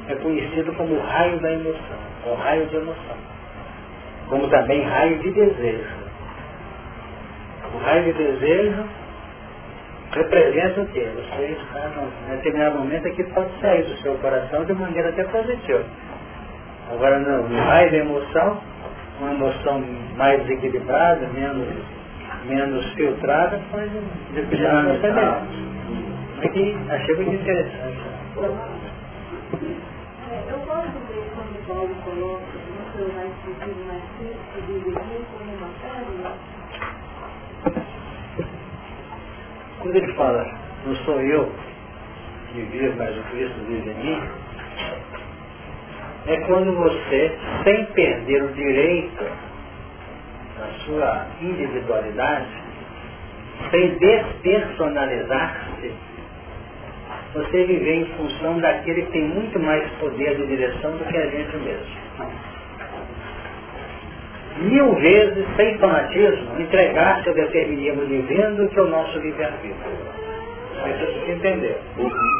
é conhecido como o raio da emoção, o raio de emoção. Como também raio de desejo. O raio de desejo representa o quê? Você está num determinado momento aqui pode sair do seu coração de maneira até positiva. Agora raio da emoção, uma emoção mais desequilibrada, menos, menos filtrada, determinar a semelhança. Aqui achei muito interessante. É, eu gosto de quando Paulo coloca no seu mais mais simples, que vive aqui como uma pérola. Quando ele fala, não sou eu que vivo, mas o Cristo vive em mim, é quando você, sem perder o direito da sua individualidade, sem despersonalizar-se, você viver em função daquele que tem muito mais poder de direção do que a gente mesmo. Mil vezes, sem fanatismo, entregar-se ao determinismo divino que o nosso livre-arbítrio. Isso você entender.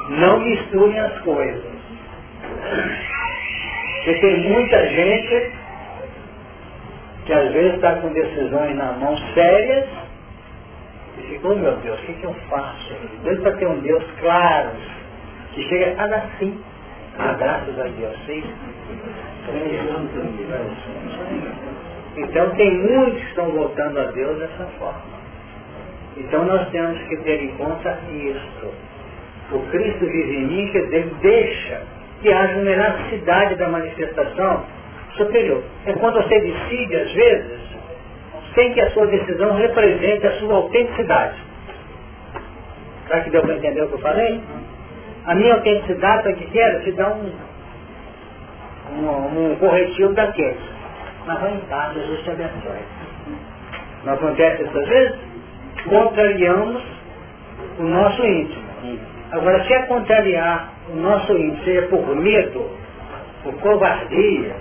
Não misturem as coisas. Porque tem muita gente que às vezes está com decisões na mão sérias e fica, oh meu Deus, o que, que eu faço? Deus para ter um Deus claro, que chega a dar sim. Ah, graças a Deus, sim. Então tem muitos que estão voltando a Deus dessa forma. Então nós temos que ter em conta isso. O Cristo vive em mim, quer dizer, deixa que haja uma elasticidade da manifestação superior. É quando você decide, às vezes, sem que a sua decisão represente a sua autenticidade. Será que deu para entender o que eu falei? A minha autenticidade, para que quero, te dá um, um, um corretivo daqueles. Mas vai em paz, Jesus te abençoe. Não acontece essas vezes? Contrariamos o nosso íntimo. Agora, se é contrariar o nosso íntimo, seja por medo, por covardia,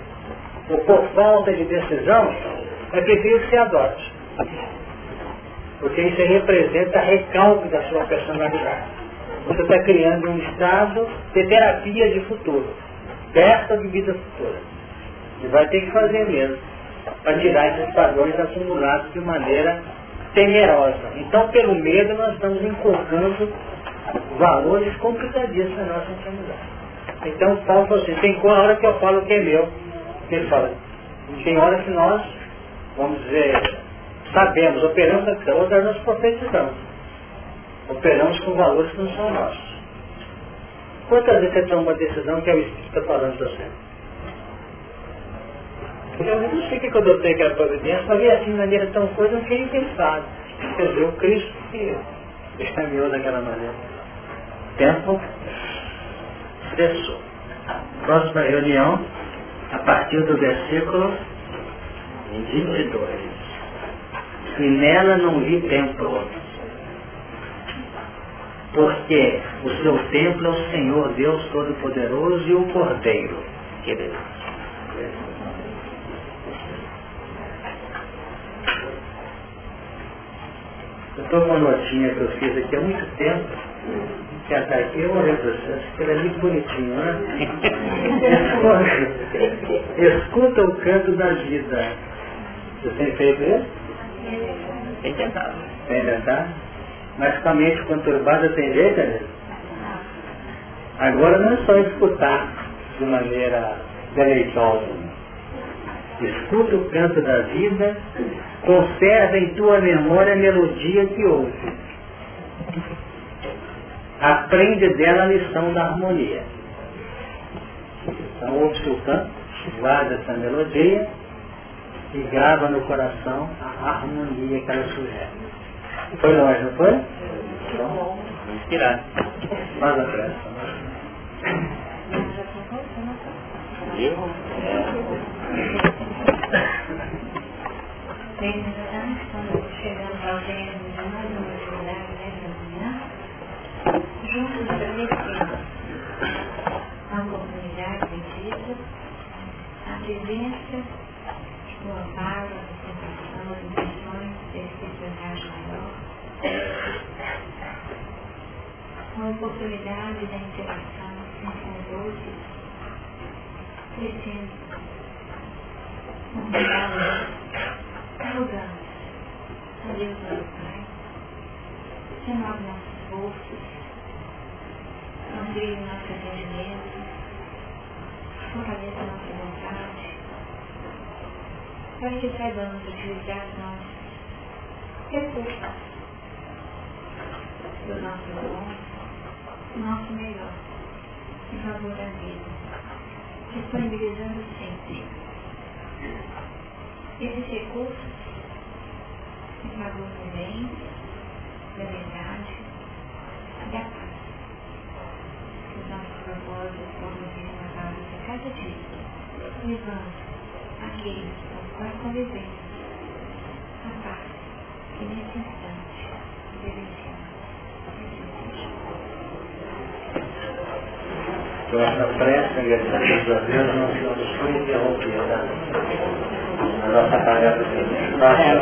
ou por falta de decisão, é preciso que se adote. Porque isso representa recalque da sua personalidade. Você está criando um estado de terapia de futuro, perto de vida futura. E vai ter que fazer mesmo, para tirar esses padrões acumulados de maneira temerosa. Então, pelo medo, nós estamos inculcando valores complicadíssimos na nossa intimidade. Então, Paulo falou assim, tem hora que eu falo que é meu. Ele fala, tem hora que nós, vamos dizer, sabemos, operamos a questão, outras nós profetizamos. Operamos com valores que não são nossos. Quantas vezes você toma uma decisão que é o Espírito está falando para você? Eu não sei o que eu adotei aquela providência, mas vi assim de maneira tão coisa, não queria pensar. Quer dizer, o Cristo que exterminou daquela maneira. Tempo cessou. Próxima reunião, a partir do versículo 22. E nela não vi templo, porque o seu templo é o Senhor Deus Todo-Poderoso e o Cordeiro. Que beleza. Estou com uma notinha que eu fiz aqui há muito tempo, que até aqui eu olhei para você, acho que ele é muito bonitinho, né? [LAUGHS] Escuta o canto da vida. Você tem feito isso? Tem tentado. Tem tentado? Mas com a mente conturbada tem jeito, né? Agora não é só escutar de maneira deleitosa. Escuta o canto da vida, conserva em tua memória a melodia que ouve. Aprende dela a lição da harmonia. Então ouve o canto, guarda essa melodia e grava no coração a harmonia que ela sugere. Foi longe, não foi? Então, inspirado. Faz a pressa. Viu? Bem, já estamos chegando ao término de mais uma atividade nessa manhã, juntos agradecendo a oportunidade vendida, a presença, o amparo, a sustentação, as intenções maior, a oportunidade da interação com os outros, crescendo, convidá-los rogamos a Deus nosso Pai, renove nossos bolsos, amplie nosso entendimento, fortaleça nossa vontade, para que saibamos utilizar nossos recursos do nosso bom, o nosso melhor, em favor da vida, disponibilizando sempre. Esses recursos em favor do bem, da verdade e da paz. Que os nossos propósitos possam ser renovados a cada dia, levando aqueles quais convivemos a paz que nesse instante vivenciamos. Nossa a Deus. A nossa tarefa é